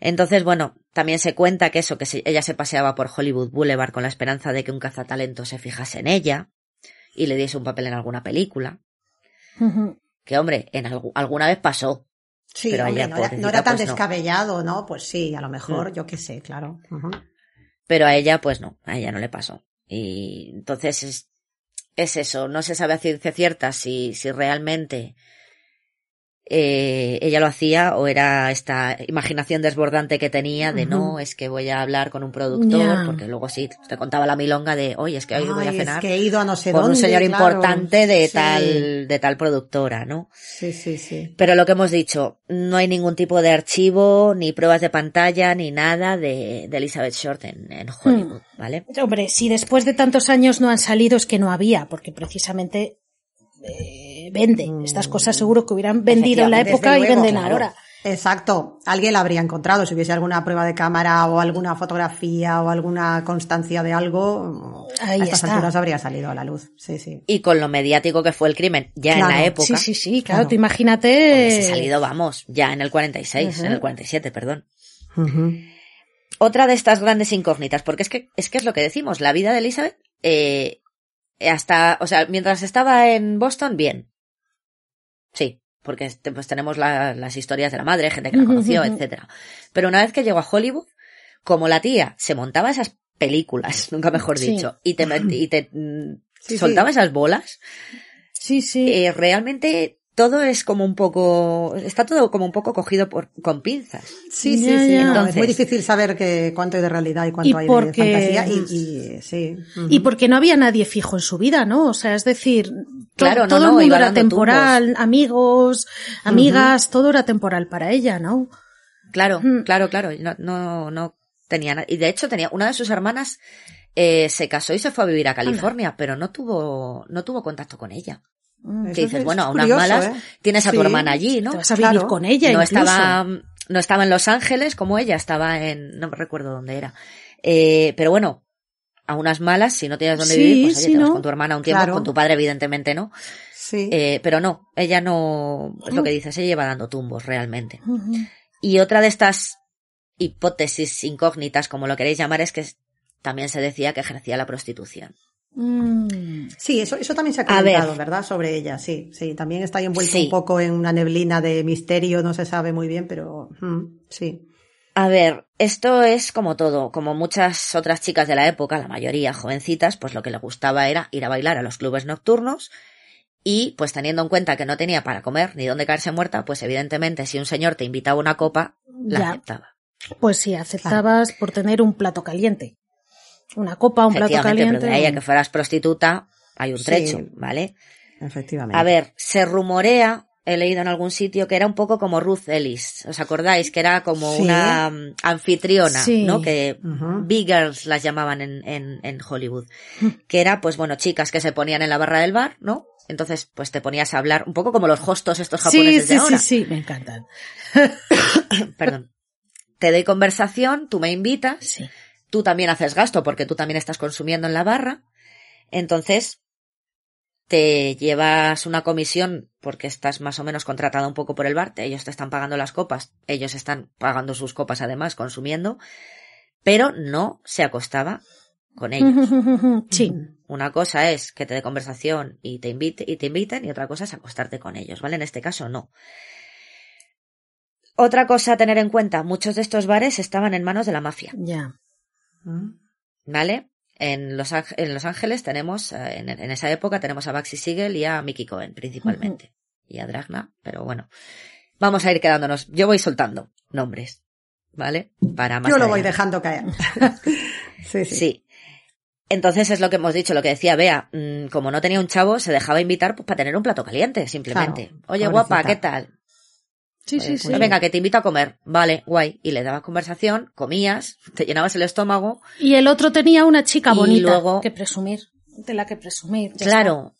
Entonces, bueno, también se cuenta que eso, que ella se paseaba por Hollywood Boulevard con la esperanza de que un cazatalento se fijase en ella y le diese un papel en alguna película. Que hombre, en algu- alguna vez pasó. Sí, Pero hombre, ella, no, era, no era tan pues descabellado, ¿no? Pues sí, a lo mejor, Mm. yo qué sé, claro. Pero a ella, pues no, a ella no le pasó. Y entonces es, es eso, no se sabe a ciencia cierta si, si realmente eh, ella lo hacía o era esta imaginación desbordante que tenía de no, es que voy a hablar con un productor, porque luego sí, te contaba la milonga de, oye, es que hoy voy a Ay, cenar es que he ido a no sé con dónde. un señor claro. importante de Sí. tal, de tal productora, ¿no? Sí, sí, sí. Pero lo que hemos dicho, no hay ningún tipo de archivo, ni pruebas de pantalla, ni nada de, de Elizabeth Short en, en Hollywood, ¿vale? Hombre, si después de tantos años no han salido es que no había, porque precisamente eh, vende. Estas cosas seguro que hubieran vendido en la época y venden claro. ahora. Exacto. Alguien la habría encontrado. Si hubiese alguna prueba de cámara o alguna fotografía o alguna constancia de algo, Ahí a estas está. alturas habría salido a la luz. Sí, sí. Y con lo mediático que fue el crimen, ya en la época, Sí, sí, sí, claro, Claro. tú imagínate. hubiese salido, vamos, ya en el 46, Ujú. en el 47, perdón. Otra de estas grandes incógnitas, porque es que, es que es lo que decimos, la vida de Elizabeth, eh, hasta, o sea, mientras estaba en Boston, bien. Sí, porque este, pues tenemos la- las historias de la madre, gente que la conoció, etcétera. Pero una vez que llegó a Hollywood, como la tía se montaba esas películas, nunca mejor Sí. dicho, y te, y te mm, Sí, soltaba esas bolas, Sí, sí. eh, realmente todo es como un poco, está todo como un poco cogido por, con pinzas. Sí, sí, sí. no, es muy difícil saber que, cuánto hay de realidad y cuánto Y hay porque- de fantasía. Y, y sí. ujú. Y porque no había nadie fijo en su vida, ¿no? O sea, es decir, to- Claro, no, todo no, el mundo iba era temporal, amigos, amigas, todo era temporal para ella, ¿no? Claro, Mm. claro, claro. No, no, no tenía nada. Y de hecho tenía, una de sus hermanas eh, se casó y se fue a vivir a California, pero no tuvo, no tuvo contacto con ella. Mm. Que dices, es bueno, a unas curioso, malas ¿eh? tienes a tu Sí. hermana allí, ¿no? Te vas a vivir Claro. con ella no incluso. estaba, no estaba en Los Ángeles como ella, estaba en, no me recuerdo dónde era. Eh, pero bueno, a unas malas, si no tienes dónde Sí, vivir, pues oye, sí, te vas ¿no? con tu hermana un tiempo, Claro. con tu padre evidentemente no. Sí. Eh, pero no, ella no, es lo Mm. que dices, ella lleva dando tumbos realmente. Y otra de estas hipótesis incógnitas, como lo queréis llamar, es que también se decía que ejercía la prostitución. Mm. Sí, eso, eso también se ha comentado, ¿verdad? Sobre ella, sí, sí. También está ahí envuelto Sí. un poco en una neblina de misterio, no se sabe muy bien, pero mm, sí. A ver, esto es como todo, como muchas otras chicas de la época, la mayoría jovencitas, pues lo que le gustaba era ir a bailar a los clubes nocturnos y pues teniendo en cuenta que no tenía para comer ni dónde caerse muerta, pues evidentemente si un señor te invitaba una copa, la Ya. aceptaba. Pues sí, aceptabas por tener un plato caliente. Una copa, un plato Efectivamente, caliente. pero de ahí a que fueras prostituta hay un Sí. trecho, ¿vale? Efectivamente. A ver, se rumorea, he leído en algún sitio, que era un poco como Ruth Ellis. ¿Os acordáis? Que era como Sí. una mm, anfitriona, Sí. ¿no? Que Ujú. big girls las llamaban en, en, en Hollywood. Que era, pues bueno, chicas que se ponían en la barra del bar, ¿no? Entonces, pues te ponías a hablar, un poco como los hostos estos Sí, japoneses sí, de ahora. sí, sí, me encantan. Perdón. Te doy conversación, tú me invitas, Sí. Tú también haces gasto porque tú también estás consumiendo en la barra. Entonces, te llevas una comisión porque estás más o menos contratada un poco por el bar, ellos te están pagando las copas, ellos están pagando sus copas además, consumiendo, pero no se acostaba con ellos. Sí. Una cosa es que te dé conversación y te invite, y te inviten, y otra cosa es acostarte con ellos, ¿vale? En este caso no. Otra cosa a tener en cuenta, muchos de estos bares estaban en manos de la mafia. Ya. ¿Vale? En Los, en Los Ángeles tenemos, eh, en, en esa época tenemos a Baxi Siegel y a Mickey Cohen principalmente. Y a Dragna, pero bueno. Vamos a ir quedándonos. Yo voy soltando nombres. ¿Vale? Para más Yo lo voy dejando caer. sí, sí. Sí. Entonces es lo que hemos dicho, lo que decía Bea. mm, como no tenía un chavo, se dejaba invitar pues, para tener un plato caliente, simplemente. Claro, Oye, pobrecita. guapa, ¿qué tal? Sí, sí, sí. venga, que te invito a comer. Vale, guay. Y le dabas conversación, comías, te llenabas el estómago. Y el otro tenía una chica Y bonita luego- que presumir. De la que presumir. Claro.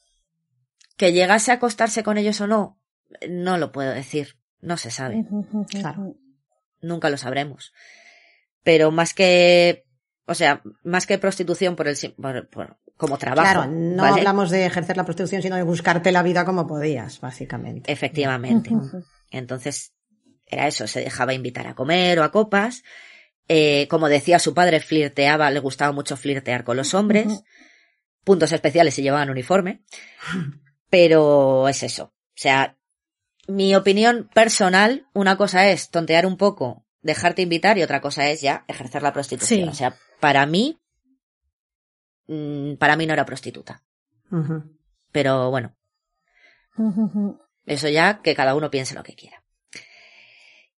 Que llegase a acostarse con ellos o no, no lo puedo decir. No se sabe. Claro. Nunca lo sabremos. Pero más que, o sea, más que prostitución por el, por- por- como trabajo. Claro, no ¿vale? hablamos de ejercer la prostitución, sino de buscarte la vida como podías, básicamente. Efectivamente. Entonces, era eso, se dejaba invitar a comer o a copas. Eh, como decía su padre, flirteaba, le gustaba mucho flirtear con los hombres. Puntos especiales si llevaban uniforme. Pero es eso. O sea, mi opinión personal, una cosa es tontear un poco, dejarte invitar y otra cosa es ya ejercer la prostitución. Sí. O sea, para mí, mm, para mí no era prostituta. Pero bueno, eso ya que cada uno piense lo que quiera.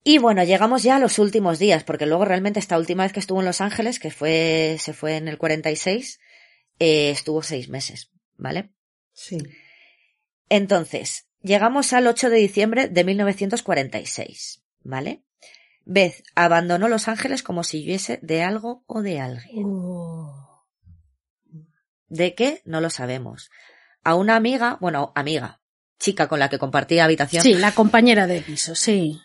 Y bueno, llegamos ya a los últimos días, porque luego realmente esta última vez que estuvo en Los Ángeles, que fue, se fue en el 46, eh, estuvo seis meses, ¿vale? Sí. Entonces, llegamos al 8 de diciembre de 1946, ¿vale? Beth abandonó Los Ángeles como si huyese de algo o de alguien. Oh. ¿De qué? No lo sabemos. A una amiga, bueno, amiga, chica con la que compartía habitación, Sí, la compañera de piso, sí.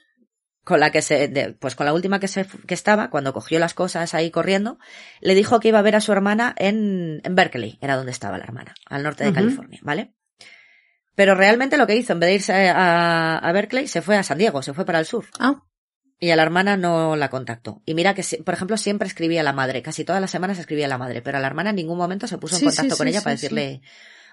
con la que se, de- pues con la última que se, que estaba, cuando cogió las cosas ahí corriendo, le dijo que iba a ver a su hermana en, en Berkeley, era donde estaba la hermana, al norte de. California, ¿vale? Pero realmente lo que hizo, en vez de irse a, a Berkeley, se fue a San Diego, se fue para el sur. Ah, Y a la hermana no la contactó. Y mira que, por ejemplo, siempre escribía a la madre, casi todas las semanas escribía a la madre, pero a la hermana en ningún momento se puso en Sí, contacto sí, con sí, ella para decirle,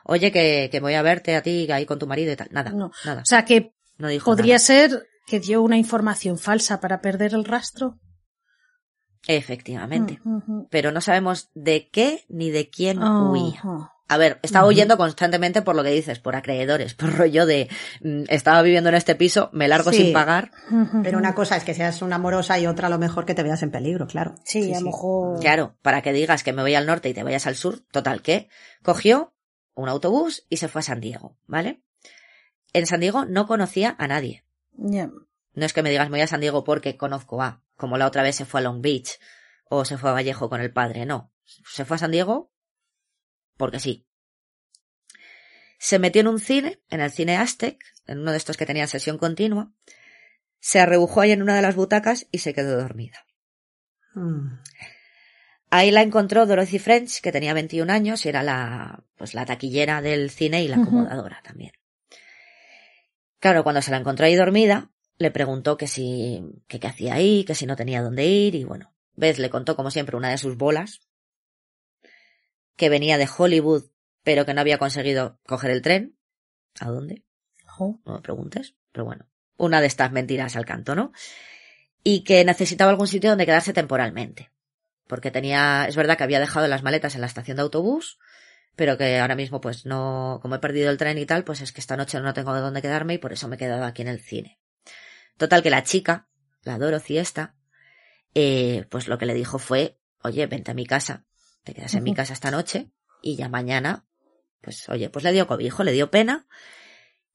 oye, que, que voy a verte a ti ahí con tu marido y tal. Nada, no. nada. O sea que No dijo ¿Podría nada. ser que dio una información falsa para perder el rastro? Efectivamente. Mm. Pero no sabemos de qué ni de quién Oh, huía. oh. A ver, estaba huyendo constantemente por lo que dices, por acreedores, por rollo de mm, estaba viviendo en este piso, me largo Sí. sin pagar. Pero una cosa es que seas una amorosa y otra a lo mejor que te veas en peligro, claro. Sí, a lo mejor. Claro, para que digas que me voy al norte y te vayas al sur, total que cogió un autobús y se fue a San Diego, ¿vale? En San Diego no conocía a nadie. No es que me digas me voy a San Diego porque conozco a, como la otra vez se fue a Long Beach o se fue a Vallejo con el padre, no. Se fue a San Diego porque sí. Se metió en un cine, en el cine Aztec, en uno de estos que tenían sesión continua, se arrebujó ahí en una de las butacas y se quedó dormida. Mm. Ahí la encontró Dorothy French, que tenía 21 años y era la, pues la taquillera del cine y la acomodadora también. Claro, cuando se la encontró ahí dormida, le preguntó que si, que qué hacía ahí, que si no tenía dónde ir y bueno, ves, le contó como siempre una de sus bolas, que venía de Hollywood, pero que no había conseguido coger el tren. ¿A dónde? No me preguntes, pero bueno, una de estas mentiras al canto, ¿no? Y que necesitaba algún sitio donde quedarse temporalmente. Porque tenía, es verdad que había dejado las maletas en la estación de autobús, pero que ahora mismo pues no, como he perdido el tren y tal, pues es que esta noche no tengo de dónde quedarme y por eso me he quedado aquí en el cine. Total que la chica, la Dorothy esta, eh, pues lo que le dijo fue, oye, vente a mi casa, te quedas en mi casa esta noche y ya mañana, pues oye, pues le dio cobijo, le dio pena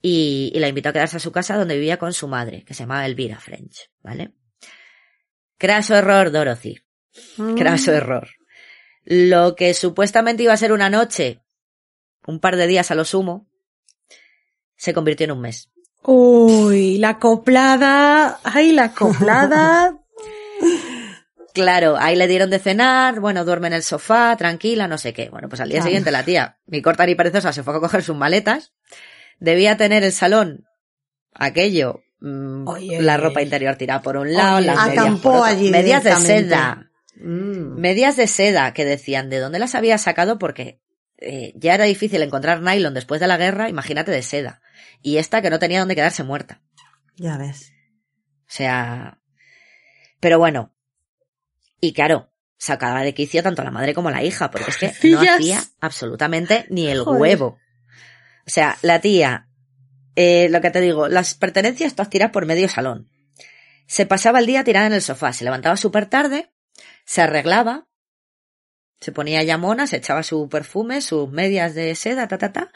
y, y la invitó a quedarse a su casa donde vivía con su madre, que se llamaba Elvira French, ¿vale? Craso error, Dorothy. Mm. Craso error. Lo que supuestamente iba a ser una noche, un par de días a lo sumo, se convirtió en un mes. Uy, la acoplada. Ay, la acoplada. Claro, ahí le dieron de cenar, bueno, duerme en el sofá, tranquila, no sé qué. Bueno, pues al día Claro. siguiente la tía, ni corta ni perezosa, se fue a coger sus maletas. Debía tener el salón, aquello, mm, Oye. la ropa interior tirada por un lado, Oye. las medias Acampó por otro. allí medias de seda, Mm. medias de seda que decían de dónde las había sacado porque eh, ya era difícil encontrar nylon después de la guerra, imagínate de seda. Y esta que no tenía dónde quedarse muerta. Ya ves. O sea, pero bueno. Y claro, sacaba de quicio tanto la madre como la hija, porque es que no hacía absolutamente ni el Joder. huevo. O sea, la tía, eh, lo que te digo, las pertenencias todas tiradas por medio salón. Se pasaba el día tirada en el sofá, se levantaba súper tarde, se arreglaba, se ponía ya mona, se echaba su perfume, sus medias de seda, ta, ta, ta,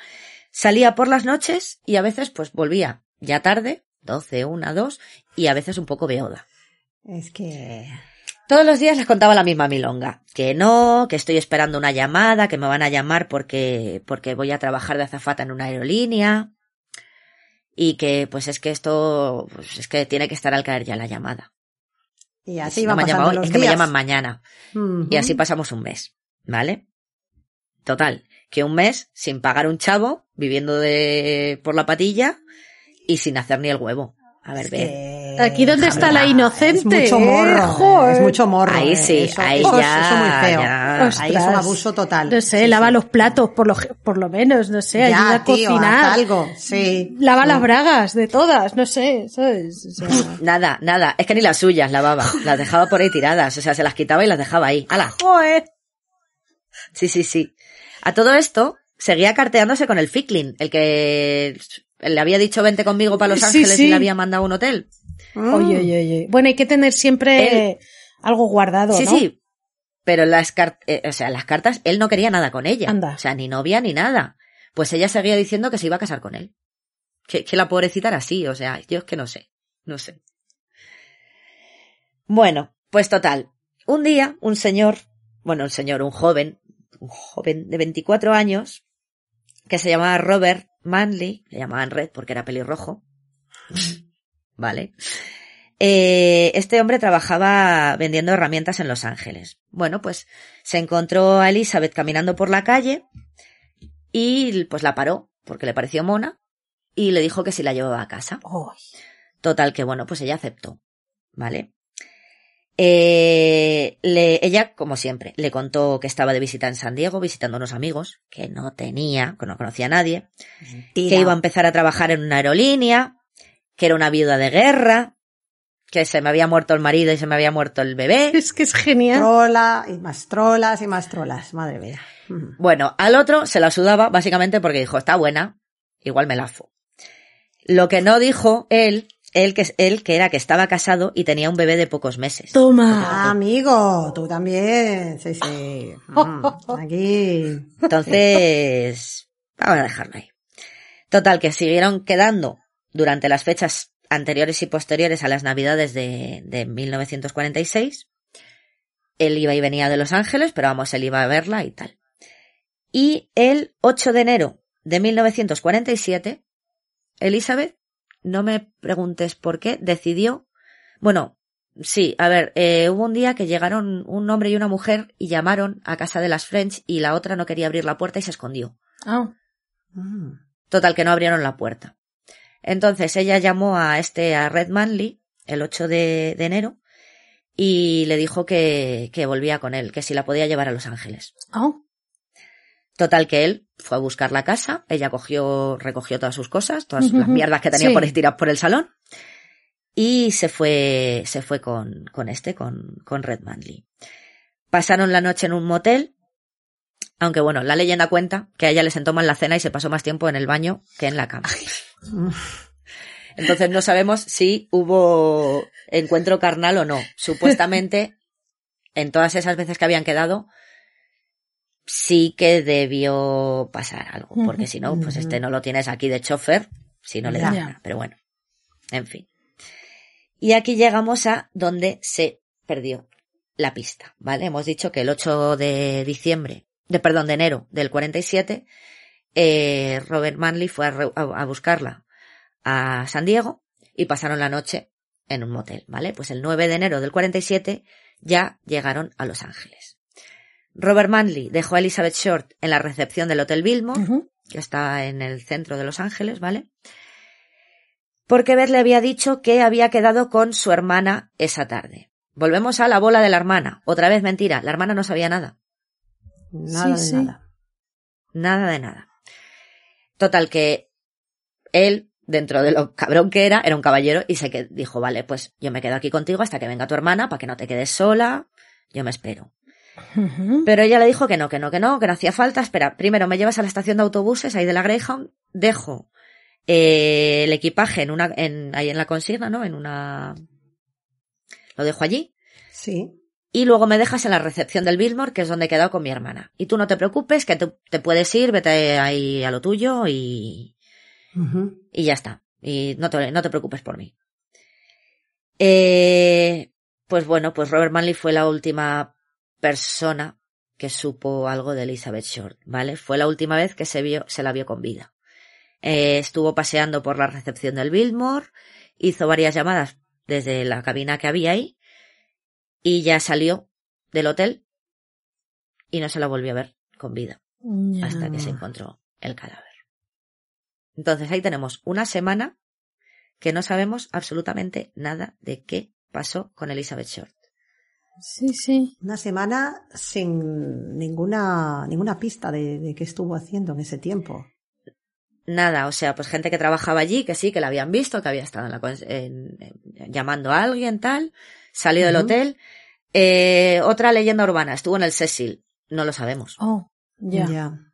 salía por las noches y a veces pues volvía ya tarde, 12, 1, 2, y a veces un poco beoda. Es que. Todos los días les contaba la misma milonga. Que no, que estoy esperando una llamada, que me van a llamar porque, porque voy a trabajar de azafata en una aerolínea. Y que, pues es que esto, pues es que tiene que estar al caer ya la llamada. Y así si no me los es que me llaman mañana. Y así pasamos un mes. ¿Vale? Total, que un mes sin pagar un chavo, viviendo de, por la patilla y sin hacer ni el huevo. A ver, Es ve. que- Aquí donde está la Es inocente, mucho ¿eh? morro. Joder. Es mucho morro. Ahí eh. sí, Eso- ahí eso, ya, Eso muy feo. ya. Ahí es un abuso total. No sé, Sí, lava sí. los platos, por lo, por lo menos, no sé, ayuda Ya, a tío, cocinar. algo. Sí. Lava Sí. las bragas de todas, no sé, ¿sabes? O sea, Nada, nada. Es que ni las suyas lavaba. Las dejaba por ahí tiradas. O sea, se las quitaba y las dejaba ahí. ¡Hala! joder. Sí, sí, sí. A todo esto, seguía carteándose con el Ficklin, el que le había dicho vente conmigo para Los Sí, Ángeles sí. y le había mandado a un hotel. Mm. Oye, oye, oye. Bueno, hay que tener siempre algo guardado, Sí, ¿no? sí. Pero las cartas, o sea, las cartas, él no quería nada con ella. Anda. O sea, ni novia ni nada. Pues ella seguía diciendo que se iba a casar con él. Que, que la pobrecita era así, o sea, yo es que no sé. No sé. Bueno, pues total. Un día, un señor, bueno, un señor, un joven, un joven de 24 años, que se llamaba Robert Manley, le llamaban Red porque era pelirrojo. Vale. Eh, este hombre trabajaba vendiendo herramientas en Los Ángeles. Bueno, pues se encontró a Elizabeth caminando por la calle y pues la paró porque le pareció mona y le dijo que si la llevaba a casa. Total que bueno, pues ella aceptó. ¿Vale? Eh, le, ella, como siempre, le contó que estaba de visita en San Diego, visitando a unos amigos, que no tenía, que no conocía a nadie, que iba a empezar a trabajar en una aerolínea, que era una viuda de guerra, que se me había muerto el marido y se me había muerto el bebé. Es que es genial. Trola y más trolas y más trolas, madre mía. Bueno, al otro se la sudaba básicamente porque dijo, está buena, igual me la fo. Lo que no dijo él, él que, él que era que estaba casado y tenía un bebé de pocos meses. Ah, Toma. amigo, tú también. Sí, sí. Aquí. Entonces, vamos a dejarlo ahí. Total, que siguieron quedando durante las fechas anteriores y posteriores a las navidades de, de 1946. Él iba y venía de Los Ángeles, pero vamos, él iba a verla y tal. Y el 8 de enero de 1947, Elizabeth, no me preguntes por qué, decidió, bueno, sí, a ver, eh, hubo un día que llegaron un hombre y una mujer y llamaron a casa de las French y la otra no quería abrir la puerta y se escondió. Ah. Mm. Total, que no abrieron la puerta. Entonces ella llamó a este, a Red Manley, el 8 de, de enero, y le dijo que, que volvía con él, que si la podía llevar a Los Ángeles. Ah. Total, que él fue a buscar la casa, ella cogió, recogió todas sus cosas, todas las mierdas que tenía Sí. por tiradas por el salón, y se fue, se fue con, con este, con, con Red Manley. Pasaron la noche en un motel, aunque bueno, la leyenda cuenta que a ella le sentó mal la cena y se pasó más tiempo en el baño que en la cama. Entonces no sabemos si hubo encuentro carnal o no. Supuestamente, en todas esas veces que habían quedado, sí que debió pasar algo, porque si no, pues este no lo tienes aquí de chofer, si no le da nada. Pero bueno, en fin. Y aquí llegamos a donde se perdió la pista, ¿vale? Hemos dicho que el 8 de diciembre, de perdón, de enero del 47, eh, Robert Manley fue a, re- a- a buscarla a San Diego y pasaron la noche en un motel, ¿vale? Pues el 9 de enero del 47 ya llegaron a Los Ángeles. Robert Manley dejó a Elizabeth Short en la recepción del Hotel Billmore, Ujú. que está en el centro de Los Ángeles, ¿vale? Porque Beth le había dicho que había quedado con su hermana esa tarde. Volvemos a la bola de la hermana. Otra vez mentira, la hermana no sabía nada. Nada Sí, de sí. nada. Nada de nada. Total que él, dentro de lo cabrón que era, era un caballero y se que dijo, vale, pues yo me quedo aquí contigo hasta que venga tu hermana para que no te quedes sola. Yo me espero. Pero ella le dijo que no, que no, que no, que no hacía falta. Espera, primero me llevas a la estación de autobuses ahí de la Greyhound, dejo eh, el equipaje en una, en, ahí en la consigna, ¿no? En una, lo dejo allí. Sí. Y luego me dejas en la recepción del Billmore, que es donde he quedado con mi hermana. Y tú no te preocupes, que te, te puedes ir, vete ahí a lo tuyo y, y ya está. Y no te, no te preocupes por mí. Eh, pues bueno, pues Robert Manley fue la última persona que supo algo de Elizabeth Short, ¿vale? Fue la última vez que se vio, se la vio con vida. Eh, estuvo paseando por la recepción del Billmore, hizo varias llamadas desde la cabina que había ahí y ya salió del hotel y no se la volvió a ver con vida Ya. hasta que se encontró el cadáver. Entonces ahí tenemos una semana que no sabemos absolutamente nada de qué pasó con Elizabeth Short. Sí, sí. Una semana sin ninguna, ninguna pista de, de qué estuvo haciendo en ese tiempo. Nada, o sea, pues gente que trabajaba allí, que sí, que la habían visto, que había estado en la, en- llamando a alguien, tal, salió del hotel. Eh, otra leyenda urbana, estuvo en el Cecil, no lo sabemos. Oh, ya.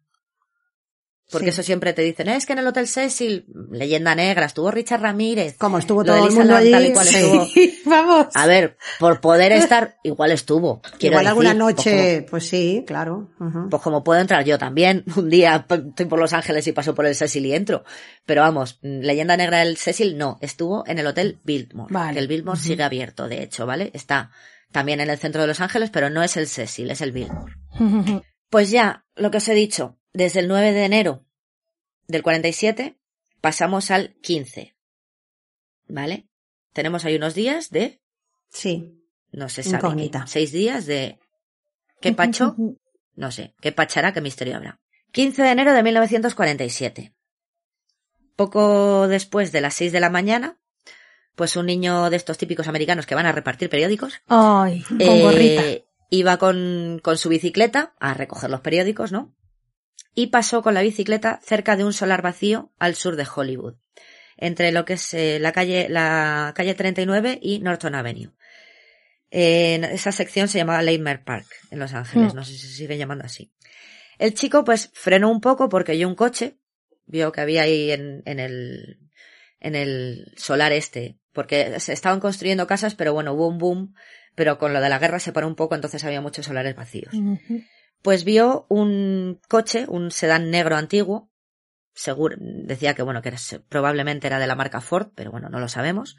Porque Sí. eso siempre te dicen, es que en el Hotel Cecil, leyenda negra, estuvo Richard Ramírez. Como estuvo todo el mundo allí. tal y cual sí. estuvo. Vamos. A ver, por poder estar, igual estuvo. quiero Igual alguna pues noche, pues sí, claro. pues como puedo entrar yo también. Un día estoy por Los Ángeles y paso por el Cecil y entro. Pero vamos, mm, leyenda negra del Cecil no, estuvo en el Hotel Biltmore. Vale. Que el Biltmore sigue abierto, de hecho, ¿vale? Está también en el centro de Los Ángeles, pero no es el Cecil, es el Biltmore. Pues ya, lo que os he dicho, desde el 9 de enero del 47 pasamos al 15. ¿Vale? Tenemos ahí unos días de, Sí. no se sabe, Incógnita. seis días de, ¿qué pacho? No sé, qué pachará, qué misterio habrá. 15 de enero de 1947. Poco después de las 6 de la mañana, pues un niño de estos típicos americanos que van a repartir periódicos, Ay, con eh, gorrita. Iba con, con su bicicleta a recoger los periódicos, ¿no? Y pasó con la bicicleta cerca de un solar vacío al sur de Hollywood. entre lo que es eh, la calle, la calle 39 y Norton Avenue. En esa sección se llamaba Leimer Park, en Los Ángeles, Mm. no sé si se sigue llamando así. El chico pues frenó un poco porque oyó un coche, vio que había ahí en, en el, en el solar este, porque se estaban construyendo casas, pero bueno, hubo un boom, pero con lo de la guerra se paró un poco, entonces había muchos solares vacíos. Pues vio un coche, un sedán negro antiguo, seguro, decía que bueno, que era, probablemente era de la marca Ford, pero bueno, no lo sabemos.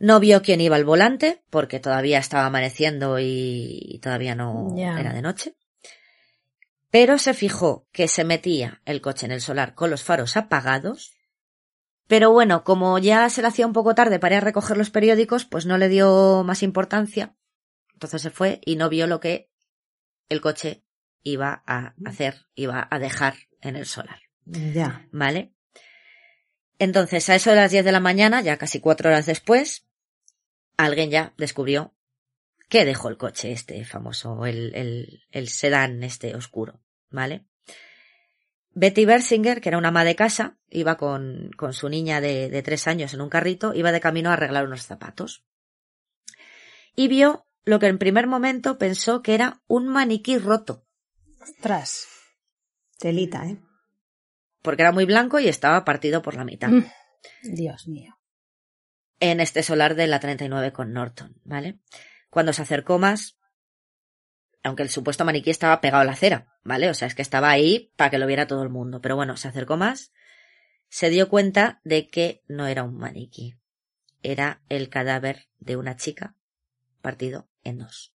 No vio quién iba al volante, porque todavía estaba amaneciendo y, y todavía no era de noche. Pero se fijó que se metía el coche en el solar con los faros apagados. Pero bueno, como ya se le hacía un poco tarde para ir a recoger los periódicos, pues no le dio más importancia. Entonces se fue y no vio lo que el coche iba a hacer, iba a dejar en el solar. Ya. ¿Vale? Entonces, a eso de las 10 de la mañana, ya casi cuatro horas después, alguien ya descubrió que dejó el coche este famoso, el, el, el sedán este oscuro, ¿vale? Betty Bersinger, que era una ama de casa, iba con, con su niña de, de tres años en un carrito, iba de camino a arreglar unos zapatos. Y vio lo que en primer momento pensó que era un maniquí roto, Ostras. Telita, ¿eh? porque era muy blanco y estaba partido por la mitad. Mm. Dios mío. en este solar de la 39 con Norton, ¿vale? Cuando se acercó más, aunque el supuesto maniquí estaba pegado a la acera, ¿vale? O sea, es que estaba ahí para que lo viera todo el mundo. Pero bueno, se acercó más, se dio cuenta de que no era un maniquí. Era el cadáver de una chica partido en dos.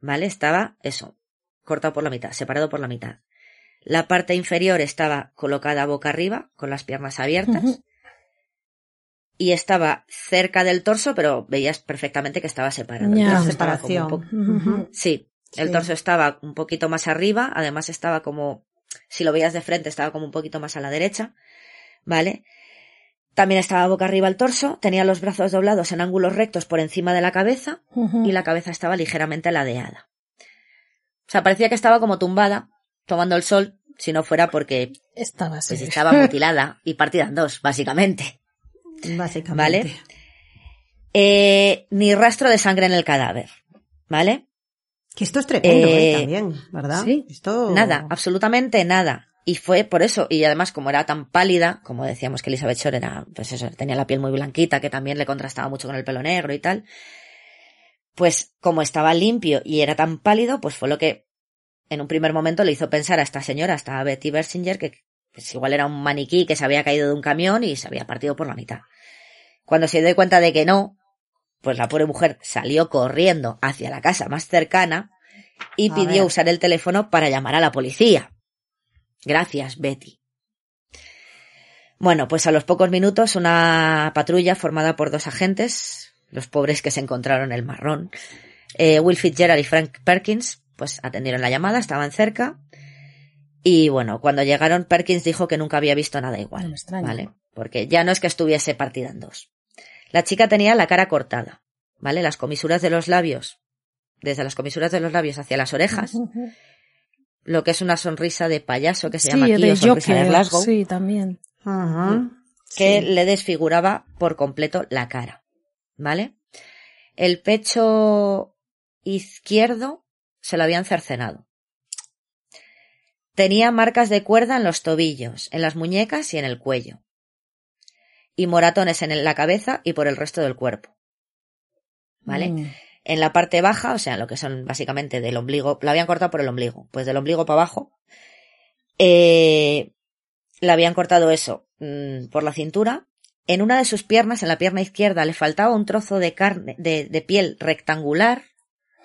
¿Vale? Estaba eso, cortado por la mitad, separado por la mitad. La parte inferior estaba colocada boca arriba, con las piernas abiertas y estaba cerca del torso, pero veías perfectamente que estaba separado. Ya. torso estaba como un Separación. Ujú. Sí, el Sí. torso estaba un poquito más arriba, además estaba como, si lo veías de frente, estaba como un poquito más a la derecha, ¿vale? También estaba boca arriba el torso, tenía los brazos doblados en ángulos rectos por encima de la cabeza y la cabeza estaba ligeramente ladeada. O sea, parecía que estaba como tumbada, tomando el sol, si no fuera porque Estaba así. pues, estaba mutilada y partida en dos, básicamente. Básicamente. Vale. Eh, ni rastro de sangre en el cadáver, ¿vale? Que esto es tremendo, ¿eh? Eh, También, ¿verdad? sí. Esto... Nada, absolutamente nada. Y fue por eso, y además como era tan pálida, como decíamos que Elizabeth Shore era, pues eso, tenía la piel muy blanquita, que también le contrastaba mucho con el pelo negro y tal, pues como estaba limpio y era tan pálido, pues fue lo que en un primer momento le hizo pensar a esta señora, hasta a Betty Bersinger, que pues igual era un maniquí que se había caído de un camión y se había partido por la mitad. Cuando se dio cuenta de que no, pues la pobre mujer salió corriendo hacia la casa más cercana y A pidió ver. usar el teléfono para llamar a la policía. Gracias, Betty. Bueno, pues a los pocos minutos una patrulla formada por dos agentes, los pobres que se encontraron el marrón, eh, Will Fitzgerald y Frank Perkins, pues atendieron la llamada, estaban cerca. Y bueno, cuando llegaron, Perkins dijo que nunca había visto nada igual. No. ¿Vale? Porque ya no es que estuviese partida en dos. La chica tenía la cara cortada, ¿vale? Las comisuras de los labios, desde las comisuras de los labios hacia las orejas. lo que es una sonrisa de payaso que se Sí, llama aquí, de o sonrisa de Glasgow, Sí, también. Ajá. que Sí. le desfiguraba por completo la cara, ¿vale? El pecho izquierdo se lo habían cercenado. Tenía marcas de cuerda en los tobillos, en las muñecas y en el cuello. Y moratones en la cabeza y por el resto del cuerpo. ¿Vale? Mm. En la parte baja, o sea, lo que son básicamente del ombligo, la habían cortado por el ombligo, pues del ombligo para abajo, eh, la habían cortado eso mm, por la cintura. En una de sus piernas, en la pierna izquierda, le faltaba un trozo de carne, de, de piel rectangular,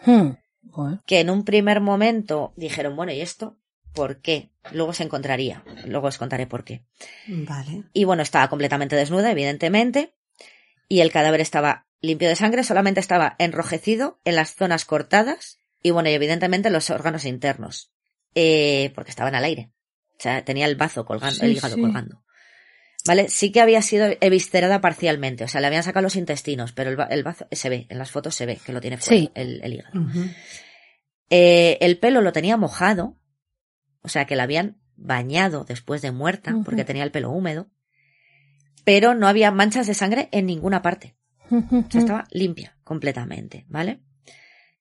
Hmm. Bueno. que en un primer momento dijeron, bueno, ¿y esto? ¿Por qué? Luego se encontraría. Luego os contaré por qué. Vale. Y bueno, estaba completamente desnuda, evidentemente, y el cadáver estaba limpio de sangre, solamente estaba enrojecido en las zonas cortadas y bueno, y evidentemente los órganos internos, eh, porque estaban al aire. O sea, tenía el bazo colgando, Sí, el hígado sí. colgando. ¿Vale? Sí que había sido eviscerada parcialmente, o sea, le habían sacado los intestinos, pero el, ba- el bazo se ve, en las fotos se ve que lo tiene fuera, Sí. el, el hígado. Eh, el pelo lo tenía mojado, o sea que la habían bañado después de muerta, porque tenía el pelo húmedo. pero no había manchas de sangre en ninguna parte. O sea, estaba limpia completamente, ¿vale?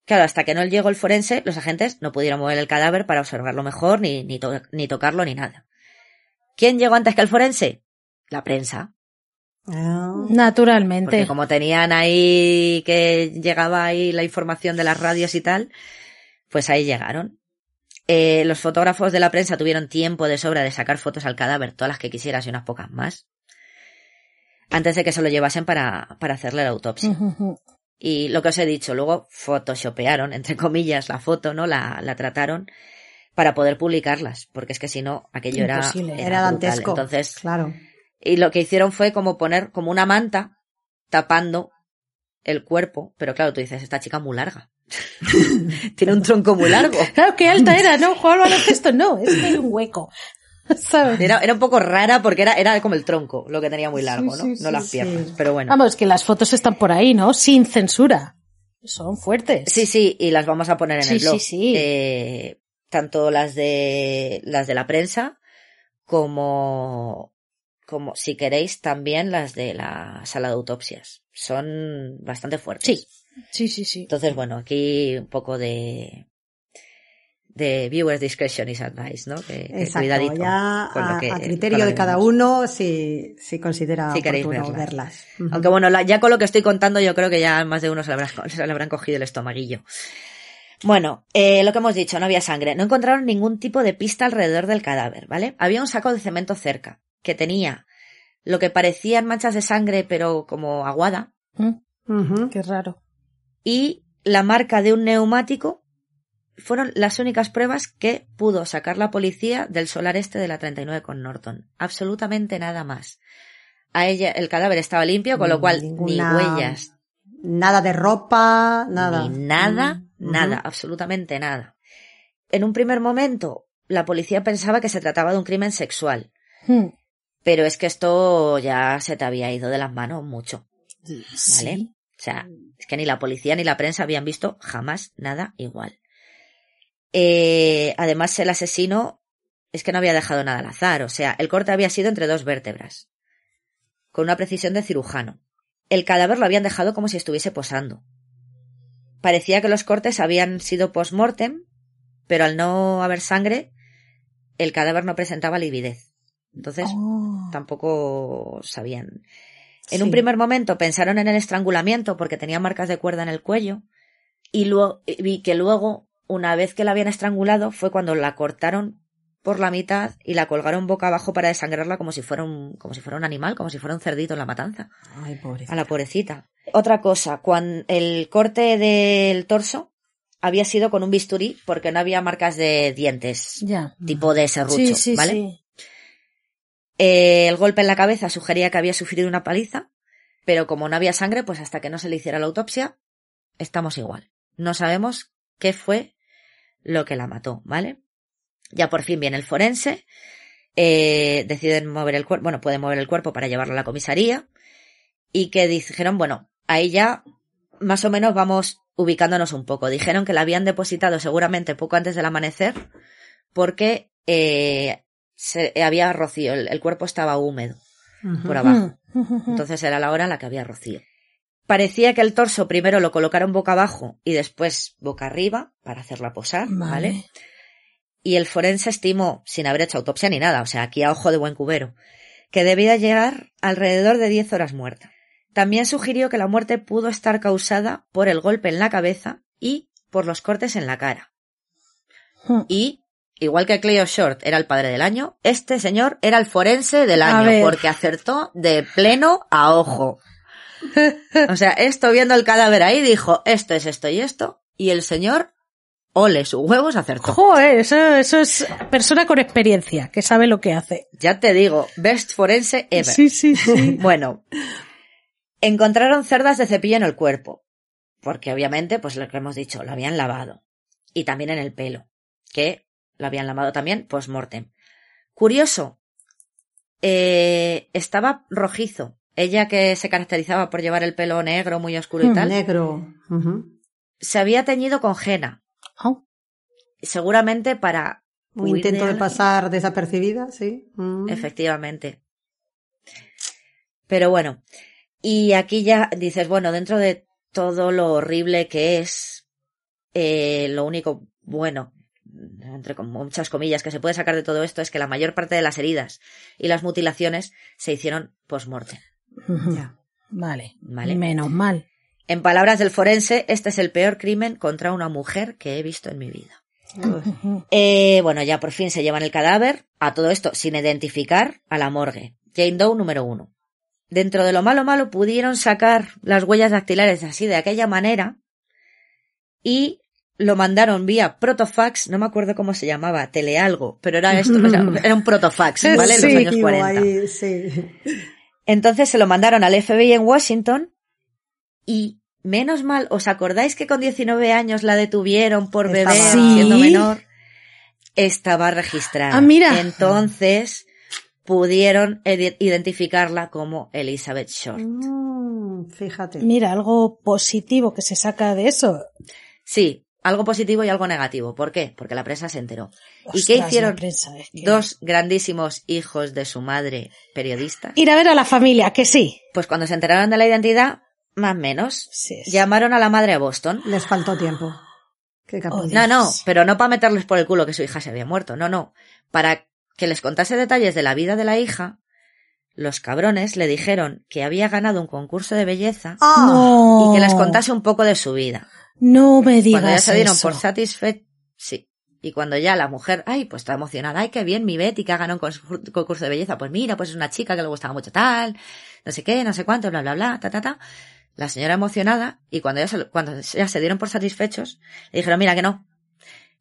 Claro, hasta que no llegó el forense, los agentes no pudieron mover el cadáver para observarlo mejor, ni, ni, to- ni tocarlo, ni nada. ¿Quién llegó antes que el forense? La prensa. Ah, Naturalmente. Porque como tenían ahí que llegaba ahí la información de las radios y tal, pues ahí llegaron. Eh, los fotógrafos de la prensa tuvieron tiempo de sobra de sacar fotos al cadáver, todas las que quisieras y unas pocas más, antes de que se lo llevasen para, para hacerle la autopsia. Y lo que os he dicho, luego photoshopearon, entre comillas, la foto, ¿no? La, la trataron para poder publicarlas, porque es que si no, aquello era, Imposible. era, Era brutal. dantesco. Entonces, Claro. y lo que hicieron fue como poner como una manta tapando el cuerpo, pero claro, tú dices, esta chica muy larga. Tiene un tronco muy largo. Claro, qué alta era, ¿no? Jugar baloncesto, no, es que hay un hueco. ¿Sabes? Era, era un poco rara porque era, era como el tronco lo que tenía muy largo, Sí, ¿no? sí, no las piernas, pero bueno. Vamos, que las fotos están por ahí, ¿no? Sin censura. Son fuertes. Sí, sí, y las vamos a poner en el blog. sí, sí. Eh, tanto las de las de la prensa como como si queréis también las de la sala de autopsias. Son bastante fuertes. Sí. Sí, sí, sí. Entonces, bueno, aquí un poco de de viewers discretion is advice, ¿no? Que, que Exacto. cuidadito Ya con lo a, que- a con criterio de cada uno si, si considera Si queréis oportuno verlas. Aunque bueno, la- ya con lo que estoy contando, yo creo que ya más de uno se le, habrá- se le habrán cogido el estomaguillo. Bueno, eh, lo que hemos dicho, no había sangre. No encontraron ningún tipo de pista alrededor del cadáver, ¿vale? Había un saco de cemento cerca, que tenía lo que parecían manchas de sangre, pero como aguada, Mm, Ujú. Qué raro. y la marca de un neumático fueron las únicas pruebas que pudo sacar la policía del solar este de la 39 con Norton. Absolutamente nada más. A ella, el cadáver estaba limpio, con lo cual Ninguna- ni huellas, Nada de ropa, nada. Ni nada, Mm, nada, absolutamente nada. En un primer momento, la policía pensaba que se trataba de un crimen sexual, Mm, pero es que esto ya se te había ido de las manos mucho, ¿vale? sí. O sea, es que ni la policía ni la prensa habían visto jamás nada igual. Eh, además, el asesino es que no había dejado nada al azar, o sea, el corte había sido entre dos vértebras, con una precisión de cirujano. El cadáver lo habían dejado como si estuviese posando. Parecía que los cortes habían sido post-mortem, pero al no haber sangre, el cadáver no presentaba lividez. Entonces, Oh. tampoco sabían. En un primer momento pensaron en el estrangulamiento porque tenía marcas de cuerda en el cuello y luego vi que luego, una vez que la habían estrangulado, fue cuando la cortaron por la mitad y la colgaron boca abajo para desangrarla como si fuera un, como si fuera un animal, como si fuera un cerdito en la matanza. Ay, pobre. A la pobrecita. Otra cosa, cuando el corte del torso había sido con un bisturí porque no había marcas de dientes, Ya. tipo de serrucho, Sí, sí, ¿vale? sí. Eh, el golpe en la cabeza sugería que había sufrido una paliza, pero como no había sangre, pues hasta que no se le hiciera la autopsia, estamos igual. No sabemos qué fue lo que la mató, ¿vale? Ya por fin viene el forense, eh, deciden mover el cuerpo, bueno, pueden mover el cuerpo para llevarlo a la comisaría, y que dijeron, bueno, ahí ya más o menos vamos ubicándonos un poco. Dijeron que la habían depositado seguramente poco antes del amanecer, porque eh, se había rocío, el, el cuerpo estaba húmedo por abajo. Mm. Entonces era la hora en la que había rocío. Parecía que el torso primero lo colocaron boca abajo y después boca arriba para hacerla posar, ¿vale? Vale. Y el forense estimó, sin haber hecho autopsia ni nada, o sea, aquí a ojo de buen cubero, que debía llegar alrededor de 10 horas muerta. También sugirió que la muerte pudo estar causada por el golpe en la cabeza y por los cortes en la cara. Mm. Y, igual que Cleo Short era el padre del año, este señor era el forense del año, porque acertó de pleno a ojo. O sea, esto viendo el cadáver ahí dijo, esto es esto y esto, y el señor, ole, sus huevos acertó. Joder, eso, eso es persona con experiencia, que sabe lo que hace. Ya te digo, best forense ever. Sí, sí, sí. Bueno, encontraron cerdas de cepillo en el cuerpo, porque obviamente, pues lo que hemos dicho, lo habían lavado. Y también en el pelo, que lo habían lavado también post-mortem. Curioso, eh, estaba rojizo. Ella que se caracterizaba por llevar el pelo negro, muy oscuro y Mm, tal, Negro. Se había teñido con henna. Oh, Seguramente para... Un intento de pasar desapercibida, sí. Mm. Efectivamente. Pero bueno, y aquí ya dices, bueno, dentro de todo lo horrible que es, eh, lo único bueno, entre muchas comillas, que se puede sacar de todo esto es que la mayor parte de las heridas y las mutilaciones se hicieron post-mortem. Ya. Vale. Vale. Menos mal. En palabras del forense, este es el peor crimen contra una mujer que he visto en mi vida. Eh, bueno, ya por fin se llevan el cadáver, a todo esto sin identificar, a la morgue. Jane Doe número uno. Dentro de lo malo malo pudieron sacar las huellas dactilares así de aquella manera y lo mandaron vía protofax, no me acuerdo cómo se llamaba, telealgo, pero era esto, era, un protofax, ¿vale? En los años 40. sí. Entonces se lo mandaron al FBI en Washington y menos mal, ¿os acordáis que con 19 años la detuvieron por beber siendo menor? Estaba registrada. Ah, mira. Entonces pudieron identificarla como Elizabeth Short. Mm, fíjate. Mira, algo positivo que se saca de eso. Sí, algo positivo y algo negativo. ¿Por qué? Porque la prensa se enteró. ¿Y qué hicieron dos grandísimos hijos de su madre periodista? Ir a ver a la familia, que sí. Pues cuando se enteraron de la identidad, más o menos, llamaron a la madre a Boston. Les faltó tiempo. Oh, no, no, pero no para meterles por el culo que su hija se había muerto, no, no. Para que les contase detalles de la vida de la hija, los cabrones le dijeron que había ganado un concurso de belleza y que les contase un poco de su vida. No me digas Cuando ya se dieron por satisfechos, sí. Y cuando ya la mujer, ay, pues está emocionada, ay, qué bien, mi Betty que ha ganado un concurso de belleza, pues mira, pues es una chica que le gustaba mucho tal, no sé qué, no sé cuánto, bla, bla, bla, ta, ta, ta. La señora emocionada, y cuando ya se, cuando ya se dieron por satisfechos, le dijeron, mira que no,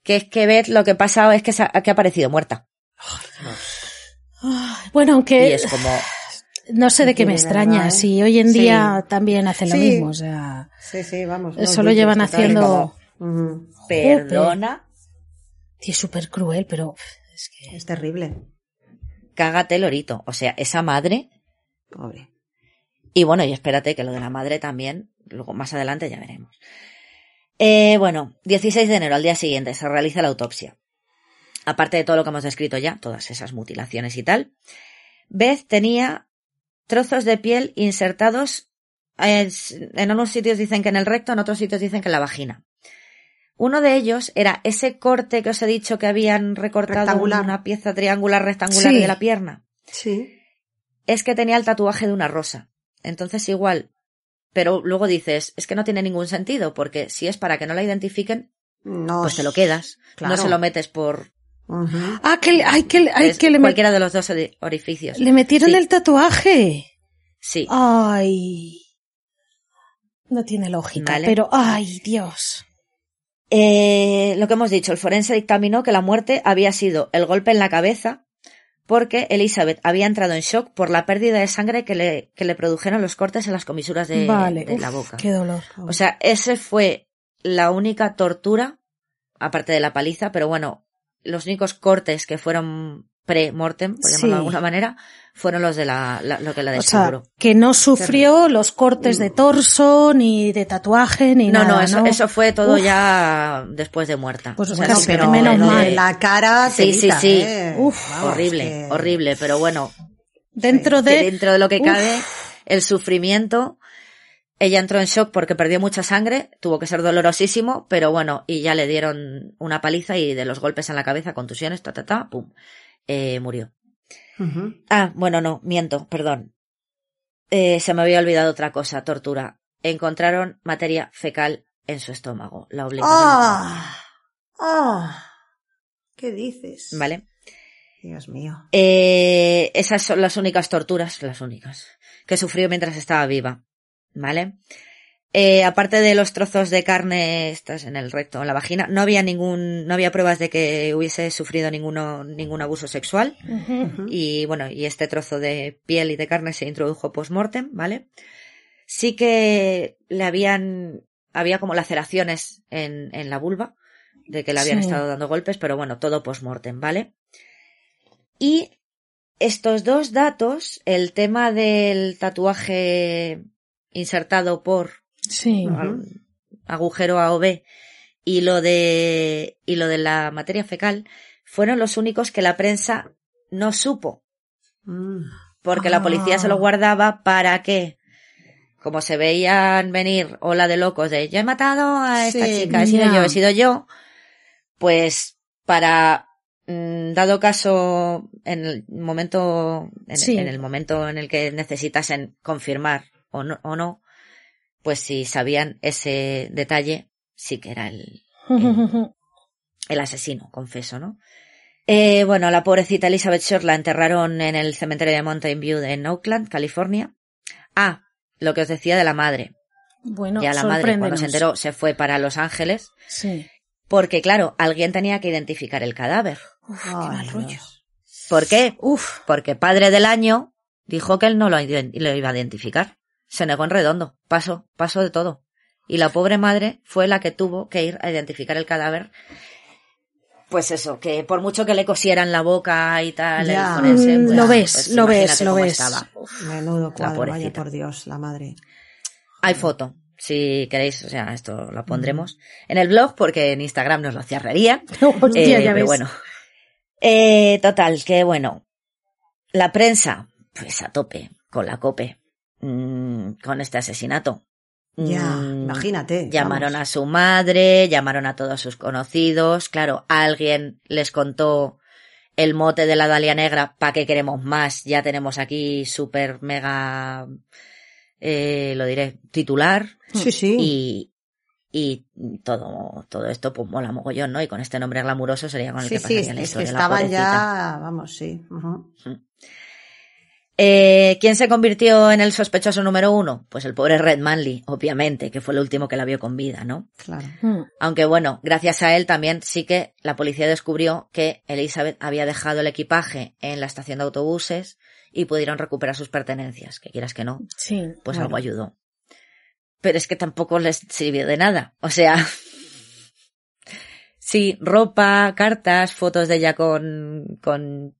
que es que Beth lo que ha pasado es que, ha, que ha aparecido muerta. bueno, aunque... Y es como, no sé de qué me extraña, si hoy en día también hacen lo mismo, o sea. Sí, sí, vamos. Eso lo llevan haciendo. Perdona. Sí, es súper cruel, pero es que. Es terrible. Cágate el orito. O sea, esa madre. Pobre. Y bueno, y espérate que lo de la madre también, luego más adelante ya veremos. Eh, bueno, 16 de enero, al día siguiente, se realiza la autopsia. Aparte de todo lo que hemos descrito ya, todas esas mutilaciones y tal, Beth tenía trozos de piel insertados en unos sitios dicen que en el recto, en otros sitios dicen que en la vagina. Uno de ellos era ese corte que os he dicho que habían recortado una pieza triangular rectangular de la pierna. Sí. Es que tenía el tatuaje de una rosa. Entonces igual. Pero luego dices, es que no tiene ningún sentido, porque si es para que no la identifiquen, no, pues te lo quedas. No se lo metes por, Ah, que, hay que, hay que le Cualquiera de los dos orificios. Le metieron el tatuaje. Sí. Ay. No tiene lógica, pero ay, Dios. Eh, lo que hemos dicho, el forense dictaminó que la muerte había sido el golpe en la cabeza porque Elizabeth había entrado en shock por la pérdida de sangre que le, que le produjeron los cortes en las comisuras de, la boca. Qué dolor. O sea, ese fue la única tortura, aparte de la paliza, pero bueno, los únicos cortes que fueron pre-mortem, por llamarlo de alguna manera, fueron los de la, lo que la desfiguró. que no sufrió los cortes de torso, ni de tatuaje, ni no, nada. No, eso, eso fue todo ya después de muerta. Pues o sea, pero menos mal. La cara Sí, sí, sí. ¿eh? horrible, horrible, pero bueno. Dentro de... Dentro de lo que cabe, el sufrimiento ella entró en shock porque perdió mucha sangre, tuvo que ser dolorosísimo, pero bueno, y ya le dieron una paliza y de los golpes en la cabeza, contusiones, ta, ta, ta, pum, eh, murió. Ah, bueno, no, miento, perdón. Eh, se me había olvidado otra cosa, tortura. Encontraron materia fecal en su estómago. La obligaron. ¡Ah! ¡Ah! ¿Qué dices? Vale. Dios mío. Eh, esas son las únicas torturas, las únicas, que sufrió mientras estaba viva. ¿Vale? Eh, aparte de los trozos de carne estas en el recto, en la vagina, no había ningún, no había pruebas de que hubiese sufrido ninguno, ningún abuso sexual. Y bueno, y este trozo de piel y de carne se introdujo post-mortem, ¿vale? Sí que le habían, había como laceraciones en, en la vulva, de que le habían estado dando golpes, pero bueno, todo post-mortem, ¿vale? Y estos dos datos, el tema del tatuaje insertado por sí. agujero A o B y lo de y lo de la materia fecal fueron los únicos que la prensa no supo. Mm. porque la policía se lo Ah. guardaba para que, como se veían venir ola de locos de yo he matado a esta Sí, chica, he sido yo, he sido yo, pues para, mm, dado caso, en el momento, en, Sí. en el momento en el que necesitasen confirmar o no, o no, pues si sabían ese detalle, sí que era el, el asesino, confeso, ¿no? Eh, bueno, la pobrecita Elizabeth Short la enterraron en el cementerio de Mountain View en Oakland, California. Ah, lo que os decía de la madre. Bueno, ya la madre, cuando se enteró, se fue para Los Ángeles, Sí. porque claro, alguien tenía que identificar el cadáver. Uf, qué mal rollo. ¿Por qué? Uf. Porque padre del año dijo que él no lo iba a identificar. Se negó en redondo. Pasó, pasó de todo. Y la pobre madre fue la que tuvo que ir a identificar el cadáver. Pues eso, que por mucho que le cosieran la boca y tal, Ya. el forense, Mm, pues, lo ves, pues lo ves, lo ves. estaba. Menudo cuadro, vaya pobrecita. por Dios, la madre. Hay foto, si queréis, o sea, esto lo pondremos en el blog porque en Instagram nos lo cerrarían. Hostia, Eh, ya pero ves. bueno. Eh, total, que bueno. La prensa, pues a tope, con la cope, mm, con este asesinato. Ya, Mm, imagínate. Llamaron vamos. a su madre, llamaron a todos sus conocidos. Claro, alguien les contó el mote de la Dalia Negra. ¿Para qué queremos más? Ya tenemos aquí super mega, eh, lo diré, titular. Sí, sí. Y, y todo, todo esto pues mola mogollón, ¿no? Y con este nombre glamuroso sería con el sí, que sí, pasaría es, la es que historia. la estaban pobrecita. ya, vamos, sí. Eh, ¿Quién se convirtió en el sospechoso número uno? Pues el pobre Red Manley, obviamente, que fue el último que la vio con vida, ¿no? Claro. Mm. Aunque bueno, gracias a él también sí que la policía descubrió que Elizabeth había dejado el equipaje en la estación de autobuses y pudieron recuperar sus pertenencias, que quieras que no, Sí. pues Claro. algo ayudó. Pero es que tampoco les sirvió de nada. O sea, sí, ropa, cartas, fotos de ella con, con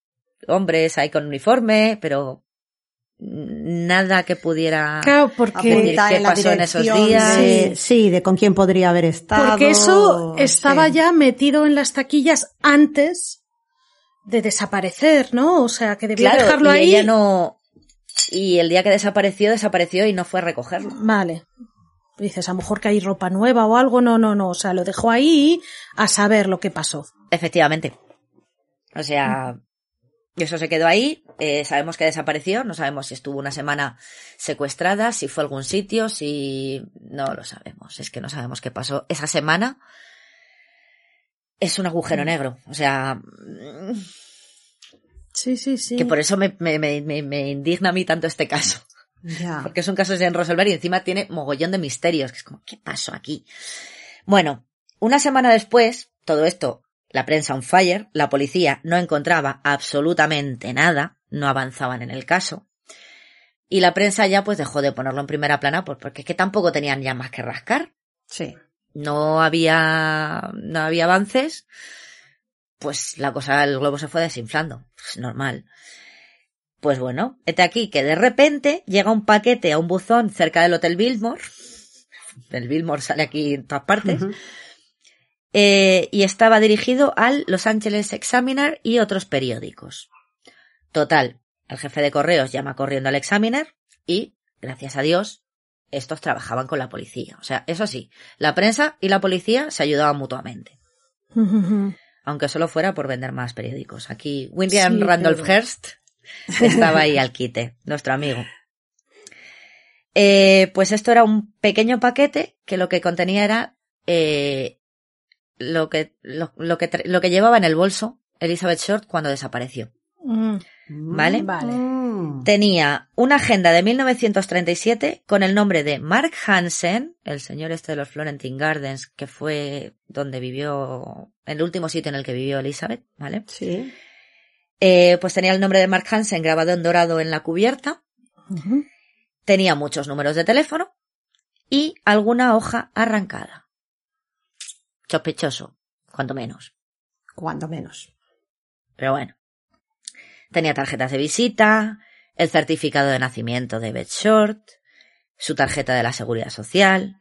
hombres ahí con uniforme, pero nada que pudiera Claro, porque, ¿Qué pasó en esos días? de- sí, de con quién podría haber estado. porque eso estaba sí. ya metido en las taquillas antes de desaparecer, ¿no? O sea, que debía Claro, dejarlo y ahí. ella no, y el día que desapareció, desapareció y no fue a recogerlo. Vale. Dices, a lo mejor que hay ropa nueva o algo. No, no, no. O sea, lo dejó ahí a saber lo que pasó. Efectivamente. O sea, eso se quedó ahí. eh, sabemos que desapareció. No sabemos si estuvo una semana secuestrada, si fue a algún sitio, si no lo sabemos. Es que no sabemos qué pasó. Esa semana es un agujero negro. O sea, mm, Sí, sí, sí. que por eso me, me, me, me- me indigna a mí tanto este caso. Ya. Porque es un caso sin resolver y encima tiene mogollón de misterios, que es como, ¿qué pasó aquí? Bueno, una semana después, todo esto, la prensa on fire, la policía no encontraba absolutamente nada, no avanzaban en el caso. Y la prensa ya pues dejó de ponerlo en primera plana pues porque es que tampoco tenían ya más que rascar. Sí. No había, no había avances. Pues la cosa, el globo se fue desinflando. Pues normal. Pues bueno, este aquí que de repente llega un paquete a un buzón cerca del Hotel Billmore. El Billmore sale aquí en todas partes. Eh, y estaba dirigido al Los Angeles Examiner y otros periódicos. Total, el jefe de correos llama corriendo al Examiner y, gracias a Dios, estos trabajaban con la policía. O sea, eso sí, la prensa y la policía se ayudaban mutuamente. Aunque solo fuera por vender más periódicos. Aquí William Sí, Randolph pero- Hearst estaba ahí al quite, nuestro amigo. Eh, pues esto era un pequeño paquete que lo que contenía era eh, lo que lo, lo que tra- lo que llevaba en el bolso Elizabeth Short cuando desapareció. Mm. ¿Vale? Vale. Mm. Tenía una agenda de 1937 con el nombre de Mark Hansen, el señor este de los Florentine Gardens, que fue donde vivió, el último sitio en el que vivió Elizabeth, ¿vale? Sí. Eh, pues tenía el nombre de Mark Hansen grabado en dorado en la cubierta, tenía muchos números de teléfono y alguna hoja arrancada. Sospechoso, cuanto menos. Cuando menos. Pero bueno. Tenía tarjetas de visita, el certificado de nacimiento de Beth Short, su tarjeta de la seguridad social,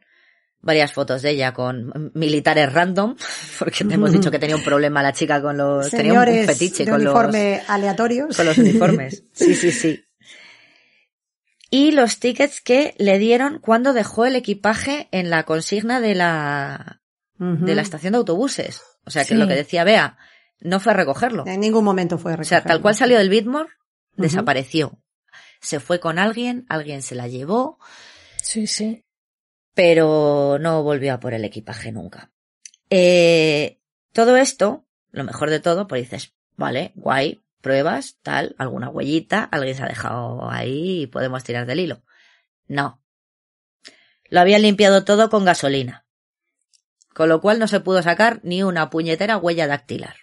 varias fotos de ella con militares random, porque te hemos dicho que tenía un problema la chica con los, tenía un- Señores fetiche de con los, uniforme aleatorios. con los uniformes. Sí, sí, sí. y los tickets que le dieron cuando dejó el equipaje en la consigna de la, de la estación de autobuses. O sea, que Sí. lo que decía Bea, no fue a recogerlo. En ningún momento fue O sea, recogerlo. tal cual salió del Bitmore, desapareció. Se fue con alguien, alguien se la llevó, Sí, sí. pero no volvió a por el equipaje nunca. Eh, todo esto, lo mejor de todo, pues dices, vale, guay, pruebas, tal, alguna huellita, alguien se ha dejado ahí y podemos tirar del hilo. No. Lo habían limpiado todo con gasolina. Con lo cual no se pudo sacar ni una puñetera huella dactilar.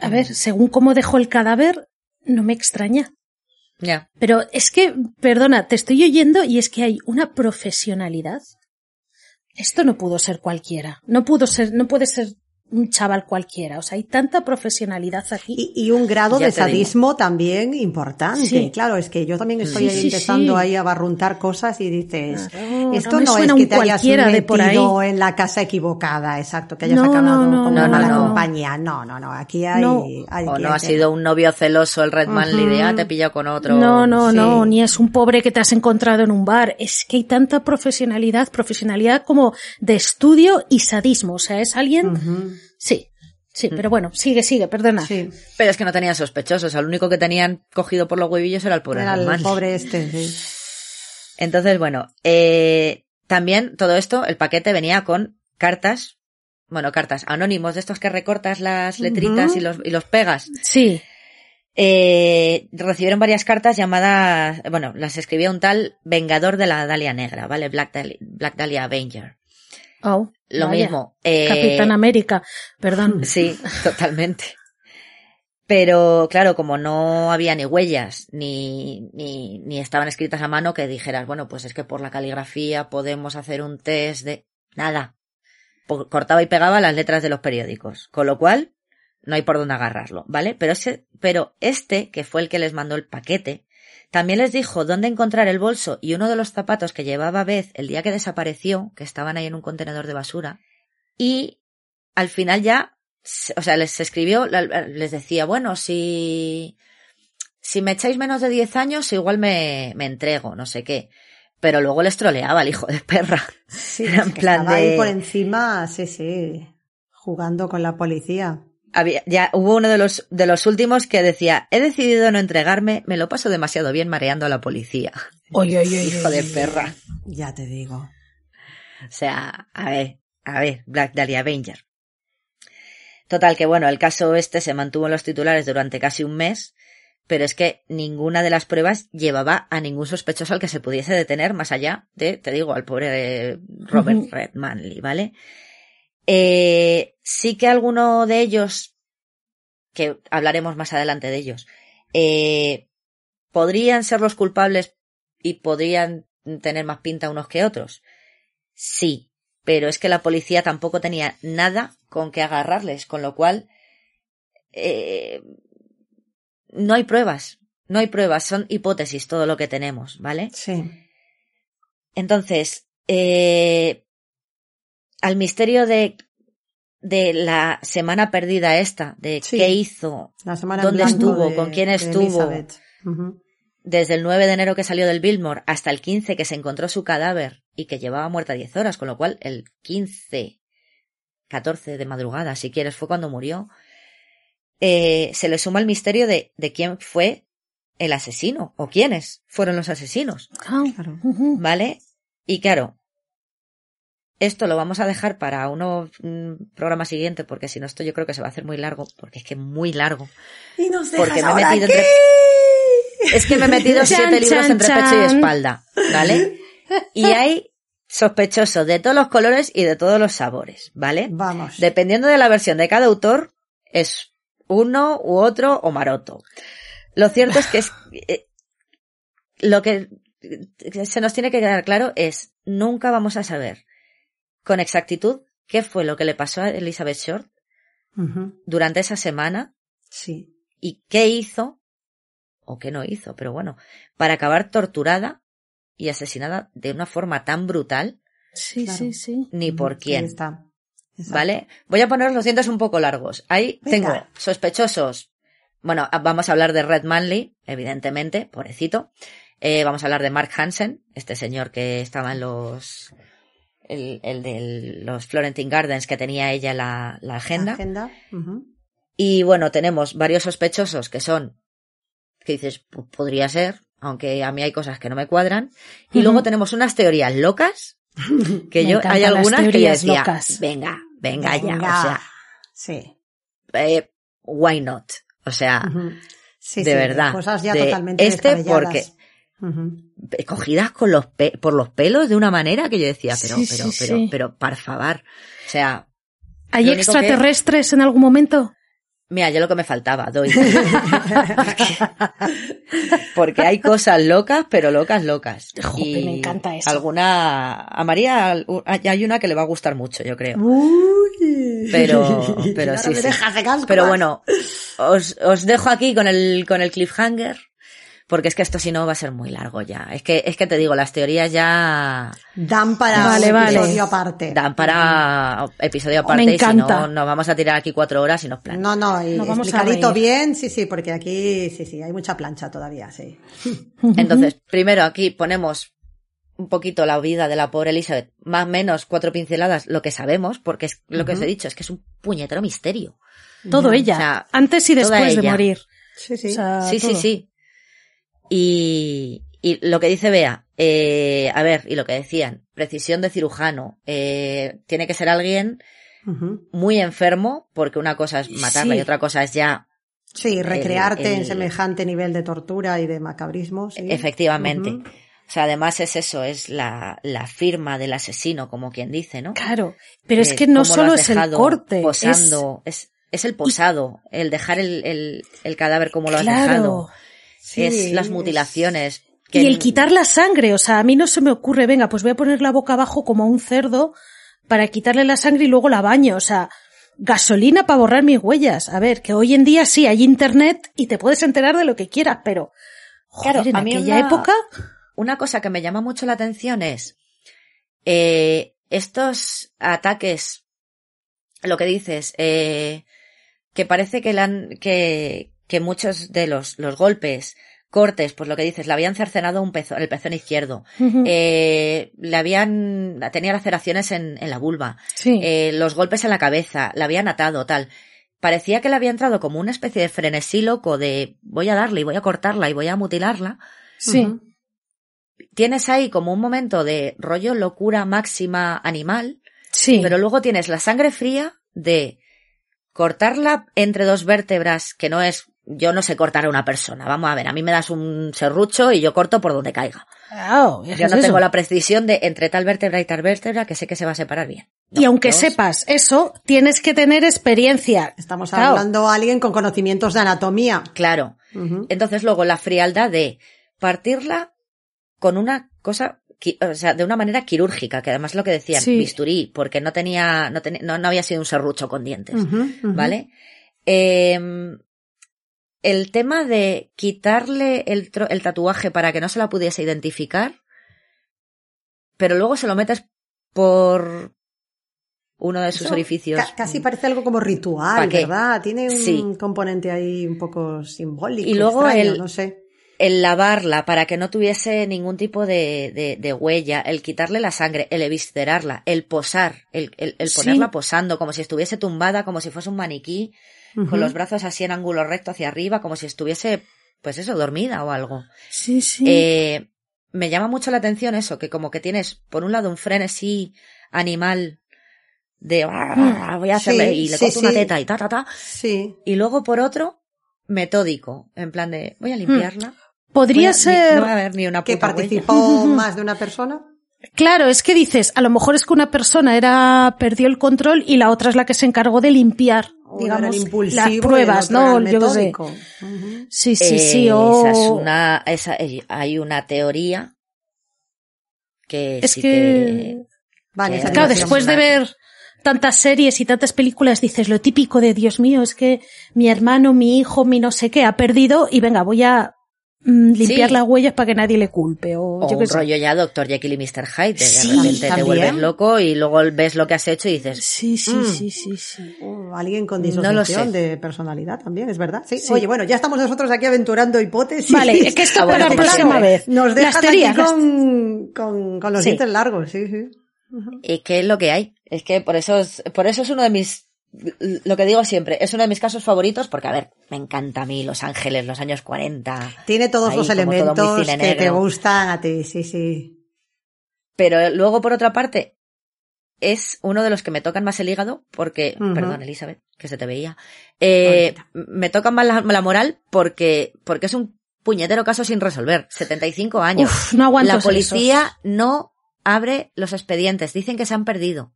A ver, según cómo dejó el cadáver, no me extraña. Ya. Pero es que, perdona, te estoy oyendo y es que hay una profesionalidad. Esto no pudo ser cualquiera. No pudo ser, no puede ser un chaval cualquiera. O sea, hay tanta profesionalidad aquí. Y, y un grado Ya de digo. sadismo también importante. Sí. Claro, es que yo también estoy Sí, ahí sí, empezando sí. ahí a barruntar cosas y dices, esto no es que un te hayas de por metido ahí. en la casa equivocada, exacto, que hayas No, acabado no, no, con no, una mala no, no. compañía. No, no, no, aquí hay... No. hay O que- no ha sido un novio celoso el Red Manley de, Ujú. ah, te he pillado con otro. No, no, sí. no, ni es un pobre que te has encontrado en un bar. Es que hay tanta profesionalidad, profesionalidad como de estudio y sadismo. O sea, es alguien. Sí, sí, pero bueno, sigue, sigue, perdona. Sí, Pero es que no tenían sospechosos. Al único que tenían cogido por los huevillos era el pobre era el pobre este, sí. Entonces, bueno, eh, también todo esto, el paquete venía con cartas, bueno, cartas anónimos de estos que recortas las letritas y, los, y los pegas. Sí, Eh, recibieron varias cartas llamadas, bueno, las escribía un tal Vengador de la Dalia Negra, ¿vale? Black Dahlia, Black Dahlia Avenger. oh, Lo vaya. mismo. eh, Capitán América, perdón. Sí, totalmente. Pero claro, como no había ni huellas, ni, ni, ni estaban escritas a mano que dijeras, bueno, pues es que por la caligrafía podemos hacer un test de nada. Cortaba y pegaba las letras de los periódicos. Con lo cual, no hay por dónde agarrarlo, ¿vale? Pero ese, pero este, que fue el que les mandó el paquete, también les dijo dónde encontrar el bolso y uno de los zapatos que llevaba Beth el día que desapareció, que estaban ahí en un contenedor de basura, y al final ya, o sea, les escribió, les decía, bueno, si, si me echáis menos de 10 años, igual me, me entrego, no sé qué. Pero luego les troleaba el hijo de perra. Sí, Era es en que plan estaba de- ahí por encima, sí, sí, jugando con la policía. Había, ya hubo uno de los, de los últimos que decía, he decidido no entregarme, me lo paso demasiado bien mareando a la policía. Oye, oye, oye, Hijo de perra. Ya te digo. O sea, a ver, a ver, Black Dahlia Avenger. Total, que bueno, el caso este se mantuvo en los titulares durante casi un mes, pero es que ninguna de las pruebas llevaba a ningún sospechoso al que se pudiese detener más allá de, te digo, al pobre Robert Ujú. Red Manley, ¿vale? Eh, sí que alguno de ellos, que hablaremos más adelante de ellos, eh, podrían ser los culpables y podrían tener más pinta unos que otros. Sí, pero es que la policía tampoco tenía nada con que agarrarles, con lo cual eh, no hay pruebas, no hay pruebas, son hipótesis todo lo que tenemos, ¿vale? Sí. Entonces, eh, al misterio de, de la semana perdida esta, de Sí. qué hizo La semana ¿Dónde estuvo? de- ¿Con quién estuvo? Desde el 9 de enero que salió del Billmore hasta el 15 que se encontró su cadáver y que llevaba muerta 10 horas, con lo cual el 15, 14 de madrugada, si quieres, fue cuando murió, eh, se le suma el misterio de, de quién fue el asesino o quiénes fueron los asesinos, Ah, Claro. ¿vale? Y claro, esto lo vamos a dejar para uno mm, programa siguiente, porque si no esto yo creo que se va a hacer muy largo, porque es que muy largo. Y nos Porque dejas me he metido aquí. entre- Es que me he metido Chan, siete libros chan, entre pecho y espalda, ¿vale? Y hay sospechosos de todos los colores y de todos los sabores, ¿vale? Vamos. Dependiendo de la versión de cada autor, es uno u otro o maroto. Lo cierto es que es, eh, lo que se nos tiene que quedar claro es, nunca vamos a saber con exactitud qué fue lo que le pasó a Elizabeth Short durante esa semana Sí. y qué hizo o qué no hizo, pero bueno, para acabar torturada y asesinada de una forma tan brutal, Sí, Claro. sí, sí. ni por Ahí quién, está. Exacto. ¿vale? Voy a poner los dientes un poco largos. Ahí Venga. tengo sospechosos. Bueno, vamos a hablar de Red Manley, evidentemente, pobrecito. Eh, vamos a hablar de Mark Hansen, este señor que estaba en los, el, el de los Florentine Gardens que tenía ella la, la agenda. Agenda. Y bueno, tenemos varios sospechosos que son, que dices, "P- podría ser, aunque a mí hay cosas que no me cuadran. Y luego tenemos unas teorías locas, que Me yo, hay algunas que yo decía, locas. venga, venga, ya, o sea, Sí. eh, why not? O sea. Sí, de sí, verdad, Cosas ya de totalmente este descabelladas. Ujú. cogidas con los pe- por los pelos de una manera que yo decía, pero, Sí, pero, sí, pero, sí. pero, por favor. O sea, ¿Hay que- extraterrestres en algún momento? mira, yo lo que me faltaba, doy. Porque hay cosas locas, pero locas, locas. Jope, y me encanta eso. Alguna, a María hay una que le va a gustar mucho, yo creo. Uy. Pero, pero sí. Pero bueno, os, os dejo aquí con el, con el cliffhanger, porque es que esto si no va a ser muy largo ya. Es que, es que te digo, las teorías ya Dan para Vale, vale. episodio aparte. dan para episodio aparte Me y si encanta. no, nos vamos a tirar aquí cuatro horas y nos plan. No, no, y Nos vamos a explicadito bien, sí, sí, porque aquí, sí, sí, hay mucha plancha todavía, sí. Entonces, primero aquí ponemos un poquito la vida de la pobre Elizabeth, más o menos cuatro pinceladas, lo que sabemos, porque es lo que os he dicho, es que es un puñetero misterio. Todo ella. o sea, antes y después de morir. Sí, sí. O sea, sí, sí, sí. Y, y lo que dice Bea, eh, a ver, y lo que decían, precisión de cirujano, eh, tiene que ser alguien muy enfermo, porque una cosa es matarla Sí. y otra cosa es ya, Sí, recrearte en el- semejante nivel de tortura y de macabrismo. sí. efectivamente. O sea, además es eso, es la, la firma del asesino, como quien dice, ¿no? Claro. Pero es que no solo es el corte. Posando, es, es el posado, el dejar el, el, el cadáver como lo es, has claro. dejado. Sí, es las es- mutilaciones. que Y el quitar la sangre, o sea, a mí no se me ocurre, venga, pues voy a poner la boca abajo como un cerdo para quitarle la sangre y luego la baño, o sea, gasolina para borrar mis huellas. A ver, que hoy en día sí hay internet y te puedes enterar de lo que quieras, pero joder, Claro, en a mí aquella una- época, Una cosa que me llama mucho la atención es eh, estos ataques, lo que dices, eh, que parece que, la han- que, que muchos de los, los golpes, cortes, pues lo que dices, le habían cercenado un pezón, el pezón izquierdo, eh, le habían, tenía laceraciones en, en la vulva, sí, eh, los golpes en la cabeza, la habían atado, tal. Parecía que le había entrado como una especie de frenesí loco de voy a darle y voy a cortarla y voy a mutilarla. sí. Tienes ahí como un momento de rollo locura máxima animal, sí, pero luego tienes la sangre fría de cortarla entre dos vértebras, que no es, yo no sé cortar a una persona. Vamos a ver, a mí me das un serrucho y yo corto por donde caiga. Es Yo no eso. tengo la precisión de entre tal vértebra y tal vértebra que sé que se va a separar bien. Y aunque dos- sepas eso, tienes que tener experiencia. Estamos Claro. hablando a alguien con conocimientos de anatomía. Claro. Entonces luego la frialdad de partirla con una cosa, o sea, de una manera quirúrgica, que además lo que decían, Sí. bisturí, porque no tenía, no, tenía- no, no había sido un serrucho con dientes. ¿vale? Em, el tema de quitarle el, tro- el tatuaje para que no se la pudiese identificar, pero luego se lo metes por uno de sus Eso orificios. ca- casi parece algo como ritual. ¿verdad? Tiene un Sí. componente ahí un poco simbólico. Y luego extraño, el- no sé. el lavarla para que no tuviese ningún tipo de, de, de huella, el quitarle la sangre, el eviscerarla, el posar, el, el, el Sí. ponerla posando como si estuviese tumbada, como si fuese un maniquí, Con los brazos así en ángulo recto hacia arriba, como si estuviese, pues eso, dormida o algo. Sí, sí. Eh, me llama mucho la atención eso, que como que tienes, por un lado, un frenesí animal de "Ah, voy a hacerle Sí, y le sí, corto una teta y ta ta ta, Sí. y luego por otro, metódico, en plan de voy a limpiarla. Podría ni- ser. no va a haber ni una ¿Que huella. participó más de una persona? Claro, es que dices, a lo mejor es que una persona era perdió el control y la otra es la que se encargó de limpiar, digamos, impulsivo las pruebas, ¿no? Yo qué sé. Sí, sí, Eh, sí. o- Esa es una, esa, eh, hay una teoría que Es sí que- Vale, que- esa Claro, después de ver tantas series y tantas películas, dices lo típico de Dios mío, es que mi hermano, mi hijo, mi no sé qué ha perdido y venga, voy a mm, limpiar las huellas para que nadie le culpe. O, o yo un sé. rollo ya Doctor Jekyll y Mr. Hyde. De Sí, repente te vuelves loco y luego ves lo que has hecho y dices, Sí, sí, Mm. sí, sí, sí. Uh, alguien con disociación de personalidad también, es verdad. Sí. Sí. Oye, bueno, ya estamos nosotros aquí aventurando hipótesis. Vale, es que esto Ah, para la próxima vez. Nos Las dejas teorías, aquí las- con, con, con los Sí. dientes largos, sí, sí. es que es lo que hay. Es que por eso es, por eso es uno de mis, lo que digo siempre, es uno de mis casos favoritos porque, a ver, me encanta a mí Los Ángeles, los años 40. Tiene todos Ahí, los elementos que te gustan a ti, sí, sí. Pero luego, por otra parte, es uno de los que me tocan más el hígado porque, perdón, Elizabeth, que se te veía, eh, me tocan más la, la moral porque, porque es un puñetero caso sin resolver. 75 años. Uf, no aguanto la esos. policía no abre los expedientes. Dicen que se han perdido.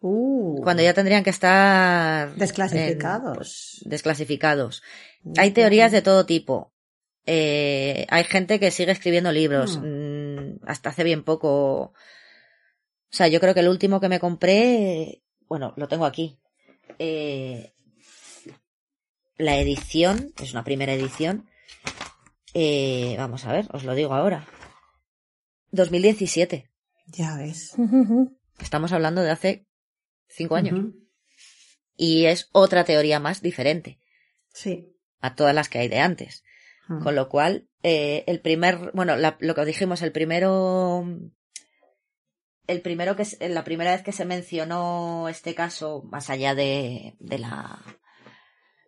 Uh, Cuando ya tendrían que estar Desclasificados. en, pues, desclasificados. Hay teorías de todo tipo. Eh, hay gente que sigue escribiendo libros. Mm, hasta hace bien poco. O sea, yo creo que el último que me compré, bueno, lo tengo aquí. Eh, la edición, es una primera edición. Eh, vamos a ver, os lo digo ahora. 2017. Ya ves. Estamos hablando de hace cinco años. Y es otra teoría más diferente Sí. a todas las que hay de antes. Ujú. Con lo cual, eh, el primer, bueno, la- lo que dijimos, el primero, el primero que, se- la primera vez que se mencionó este caso, más allá de, de la,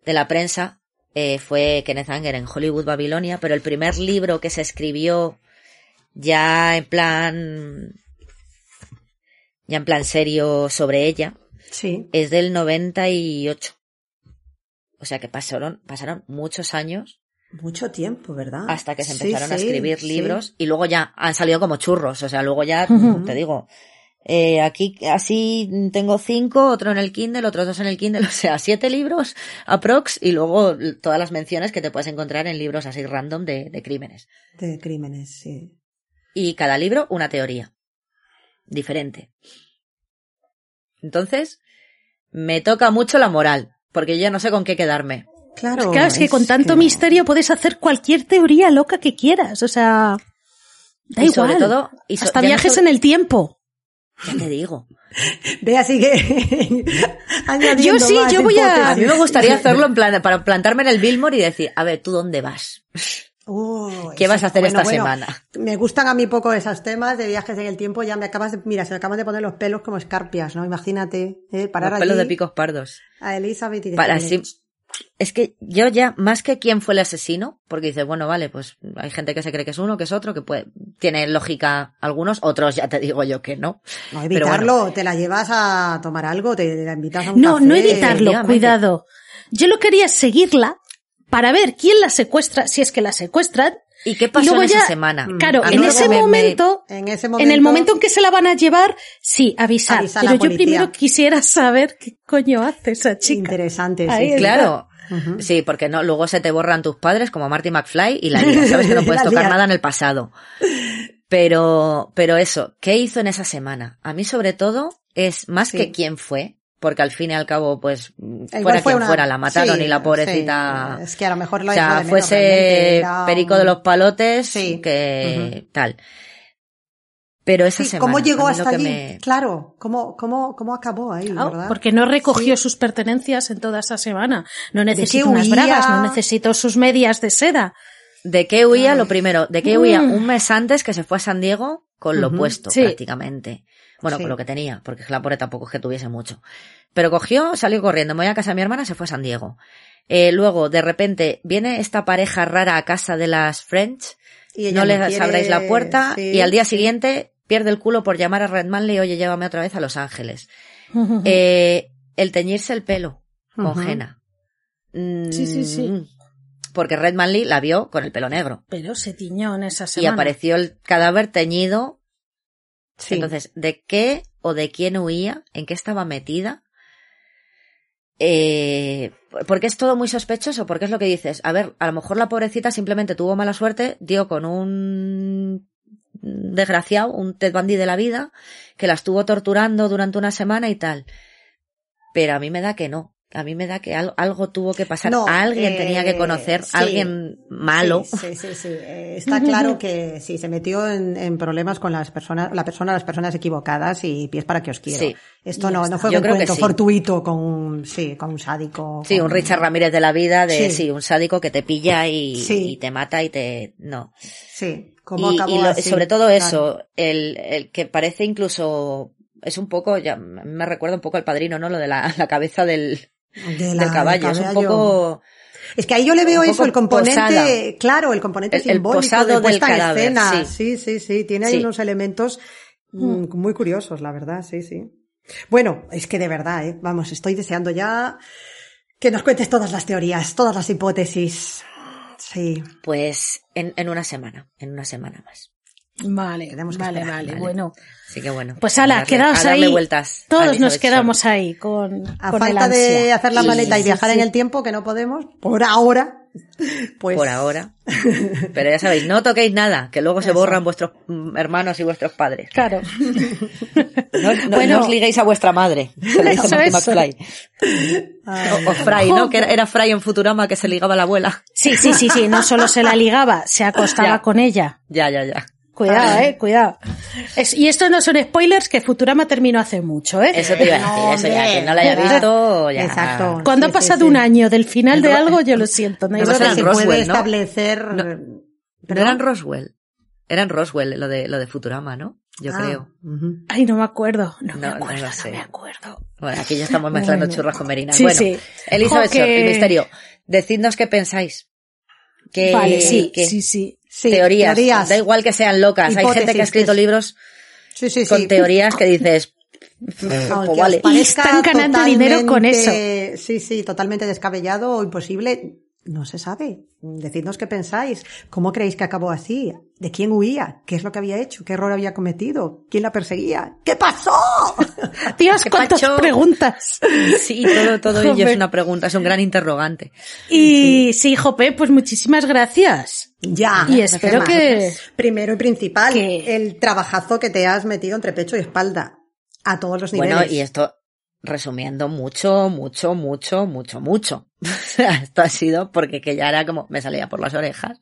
de la prensa, eh, fue Kenneth Anger en Hollywood Babilonia, pero el primer libro que se escribió ya en plan, ya en plan serio sobre ella, Sí. es del 98. O sea que pasaron, pasaron muchos años Mucho tiempo, ¿verdad? hasta que se Sí, empezaron a escribir sí. libros y luego ya han salido como churros. O sea, luego ya, te digo, eh, aquí así tengo cinco, otro en el Kindle, otros dos en el Kindle, o sea, siete libros aprox y luego todas las menciones que te puedes encontrar en libros así random de, de crímenes. De crímenes, sí. Y cada libro una teoría diferente. Entonces, me toca mucho la moral, porque yo ya no sé con qué quedarme. Claro. Claro, es que con tanto misterio puedes hacer cualquier teoría loca que quieras. O sea, da y igual. sobre todo, y so- Hasta no viajes en el tiempo. Ya te digo. Vea, sigue añadiendo Yo sí, más yo voy a-. A mí me gustaría hacerlo en plan, para plantarme en el Billmore y decir, a ver, ¿tú dónde vas? Oh, ¿Qué vas a hacer bueno, esta bueno, semana? Me gustan a mí poco esos temas de viajes en el tiempo. Ya me acabas de, mira, se me acaban de poner los pelos como escarpias, ¿no? Imagínate, ¿eh? parar Los pelos allí de picos pardos. a Elizabeth y Para decirle, así, es que yo ya, más que quién fue el asesino, porque dices, bueno, vale, pues hay gente que se cree que es uno, que es otro, que puede, tiene lógica algunos, otros ya te digo yo que no. No, Pero evitarlo, te la llevas a tomar algo, te la invitas a un No, café. no evitarlo, cuidado. Yo lo quería seguirla para ver quién la secuestra, si es que la secuestran. ¿Y qué Y pasó luego en esa ya, semana? claro, mí en ese me- me- momento, En ese en momento. el momento en que se la van a llevar, sí, avisar. Pero yo policía. primero quisiera saber qué coño hace esa chica. Interesante, sí. Claro. Sí, porque no, luego se te borran tus padres como Marty McFly y la lías, sabes que no puedes tocar nada en el pasado. Pero, pero eso, ¿qué hizo en esa semana? A mí sobre todo es más Sí. que quién fue, porque al fin y al cabo, pues, Igual fuera fue quien una- fuera, la mataron sí, y la pobrecita, sí. Es que a lo mejor lo o de sea, menos, fuese perico un- de los palotes, Sí. que tal. Pero esa Sí, semana, ¿Cómo llegó hasta allí? me- Claro, ¿cómo, cómo, cómo acabó ahí, Claro, verdad? porque no recogió Sí. sus pertenencias en toda esa semana. No necesito unas bragas, no necesito sus medias de seda. ¿De qué huía? Lo primero, ¿de qué huía? Mm. Un mes antes que se fue a San Diego con lo Ujú. puesto, Sí. prácticamente. Bueno, Sí. con lo que tenía, porque la pobre tampoco es que tuviese mucho. Pero cogió, salió corriendo, me voy a casa de mi hermana, se fue a San Diego. Eh, luego, de repente, viene esta pareja rara a casa de las French, Y ella no les quiere- abráis la puerta, sí, y al día sí. siguiente pierde el culo por llamar a Red Manley, oye, llévame otra vez a Los Ángeles. Eh, el teñirse el pelo con henna. Sí, sí, sí. Porque Red Manley la vio con el pelo negro. Pero se tiñó en esa Y semana. apareció el cadáver teñido. Entonces, ¿de qué o de quién huía? ¿En qué estaba metida? Eh, porque es todo muy sospechoso, porque es lo que dices. A ver, a lo mejor la pobrecita simplemente tuvo mala suerte, dio con un desgraciado, un Ted de la vida, que la estuvo torturando durante una semana y tal. Pero a mí me da que no, a mí me da que algo, algo tuvo que pasar. No, alguien eh, tenía que conocer, sí. alguien malo. Sí, sí, sí. sí. Eh, está claro que sí, se metió en, en problemas con las personas, la persona, las personas equivocadas y pies para que os quiero. Sí. Esto no, no fue Yo un cuento fortuito con un, sí, con un sádico. Sí, con- un Richard Ramírez de la vida, de Sí. sí, un sádico que te pilla y, y te mata y te. No. Sí, ¿cómo y, acabó y lo- así? sobre todo Claro. eso, el, el que parece incluso. Es un poco, ya me recuerda un poco al padrino, ¿no? Lo de la, la cabeza del, De la- del caballo. Es un poco. Es que ahí yo le veo eso, el componente, posada. claro, el componente El- simbólico de del puesta en escena. sí. Sí, sí, sí, tiene ahí Sí. unos elementos mm, muy curiosos, la verdad, sí, sí. Bueno, es que de verdad, ¿eh? vamos, estoy deseando ya que nos cuentes todas las teorías, todas las hipótesis. Sí, Pues en, en una semana, en una semana más. Vale, Tenemos que vale, esperar, vale, vale. bueno. Así que bueno. Pues ala, darle- quedaos a darle ahí. vueltas Todos nos quedamos ahí con, a con el falta de hacer la Sí, maleta y viajar sí. en el tiempo, que no podemos, por ahora, pues... por ahora. Pero ya sabéis, no toquéis nada, que luego se borran vuestros mm, hermanos y vuestros padres. Claro. No, no- Bueno. no os liguéis a vuestra madre. Se lo Eso, eso. McFly. O, o Fry, ¿no? Que era, era Fry en Futurama que se ligaba a la abuela. Sí, sí, sí, sí, no solo se la ligaba, se acostaba Ya. con ella. Ya, ya, ya. Cuidado, eh, cuidado. Es- y esto no son spoilers que Futurama terminó hace mucho, eh. Eso te iba a decir, No, eso ya, quien no la haya visto, ya. Exacto. Cuando Sí, ha pasado sí, sí. un año del final de algo, yo lo siento. No hay No, creo que se puede Roswell, ¿no? establecer... No. ¿Perdón? Pero eran Roswell. Eran Roswell lo de, lo de Futurama, ¿no? Yo Ah, creo. Ay, no me acuerdo. No, me acuerdo, lo no, sé. me acuerdo. Bueno, aquí ya estamos mezclando Bueno. churras con merinas. Sí, bueno, sí. Elizabeth Jo, que- Short, el misterio. Decidnos qué pensáis. ¿Qué, Vale, sí, sí, sí. Sí, teorías. teorías. Da igual que sean locas. Hay gente que ha escrito libros Sí, sí, con teorías que dices, Aunque pues os vale. Y están ganando dinero con totalmente- Sí, sí, totalmente descabellado o imposible. No se sabe. Decidnos qué pensáis. ¿Cómo creéis que acabó así? ¿De quién huía? ¿Qué es lo que había hecho? ¿Qué error había cometido? ¿Quién la perseguía? ¿Qué pasó? Dios, ¿Qué cuántas pacho? preguntas. Sí, todo, todo ello es una pregunta, es un gran interrogante. Y sí, Jope, pues muchísimas gracias. ya. Y espero que... Primero y principal, que- el trabajazo que te has metido entre pecho y espalda. A todos los niveles. Bueno, y esto, resumiendo mucho, mucho, mucho, mucho, mucho. Esto ha sido porque que ya era como, me salía por las orejas.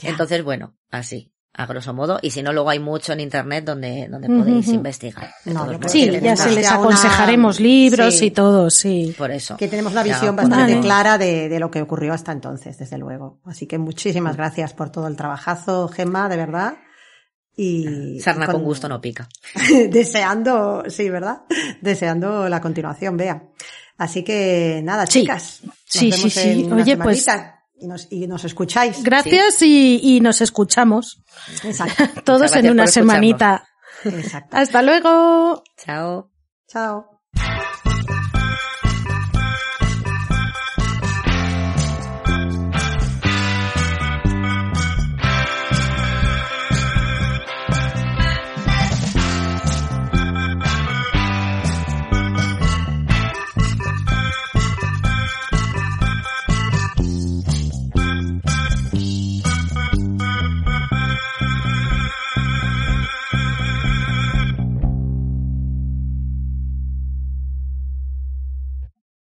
Ya. Entonces, bueno, así, a grosso modo. Y si no, luego hay mucho en internet donde, donde podéis investigar. No. Sí, ya se les una- aconsejaremos libros Sí. y todo, sí. Por eso. Que tenemos Ya, visión pues, bastante Vale. clara de, de lo que ocurrió hasta entonces, desde luego. Así que muchísimas gracias por todo el trabajazo, Gemma, de verdad. Y Sarna con gusto no pica. deseando, sí, ¿verdad? Deseando la continuación, vea. Así que nada, Sí. chicas. Nos Sí, vemos sí, sí. en Oye, pues- y nos, y nos escucháis. Gracias y, y nos escuchamos Exacto. todos en una semanita. Exacto. Hasta luego. Chao. Chao.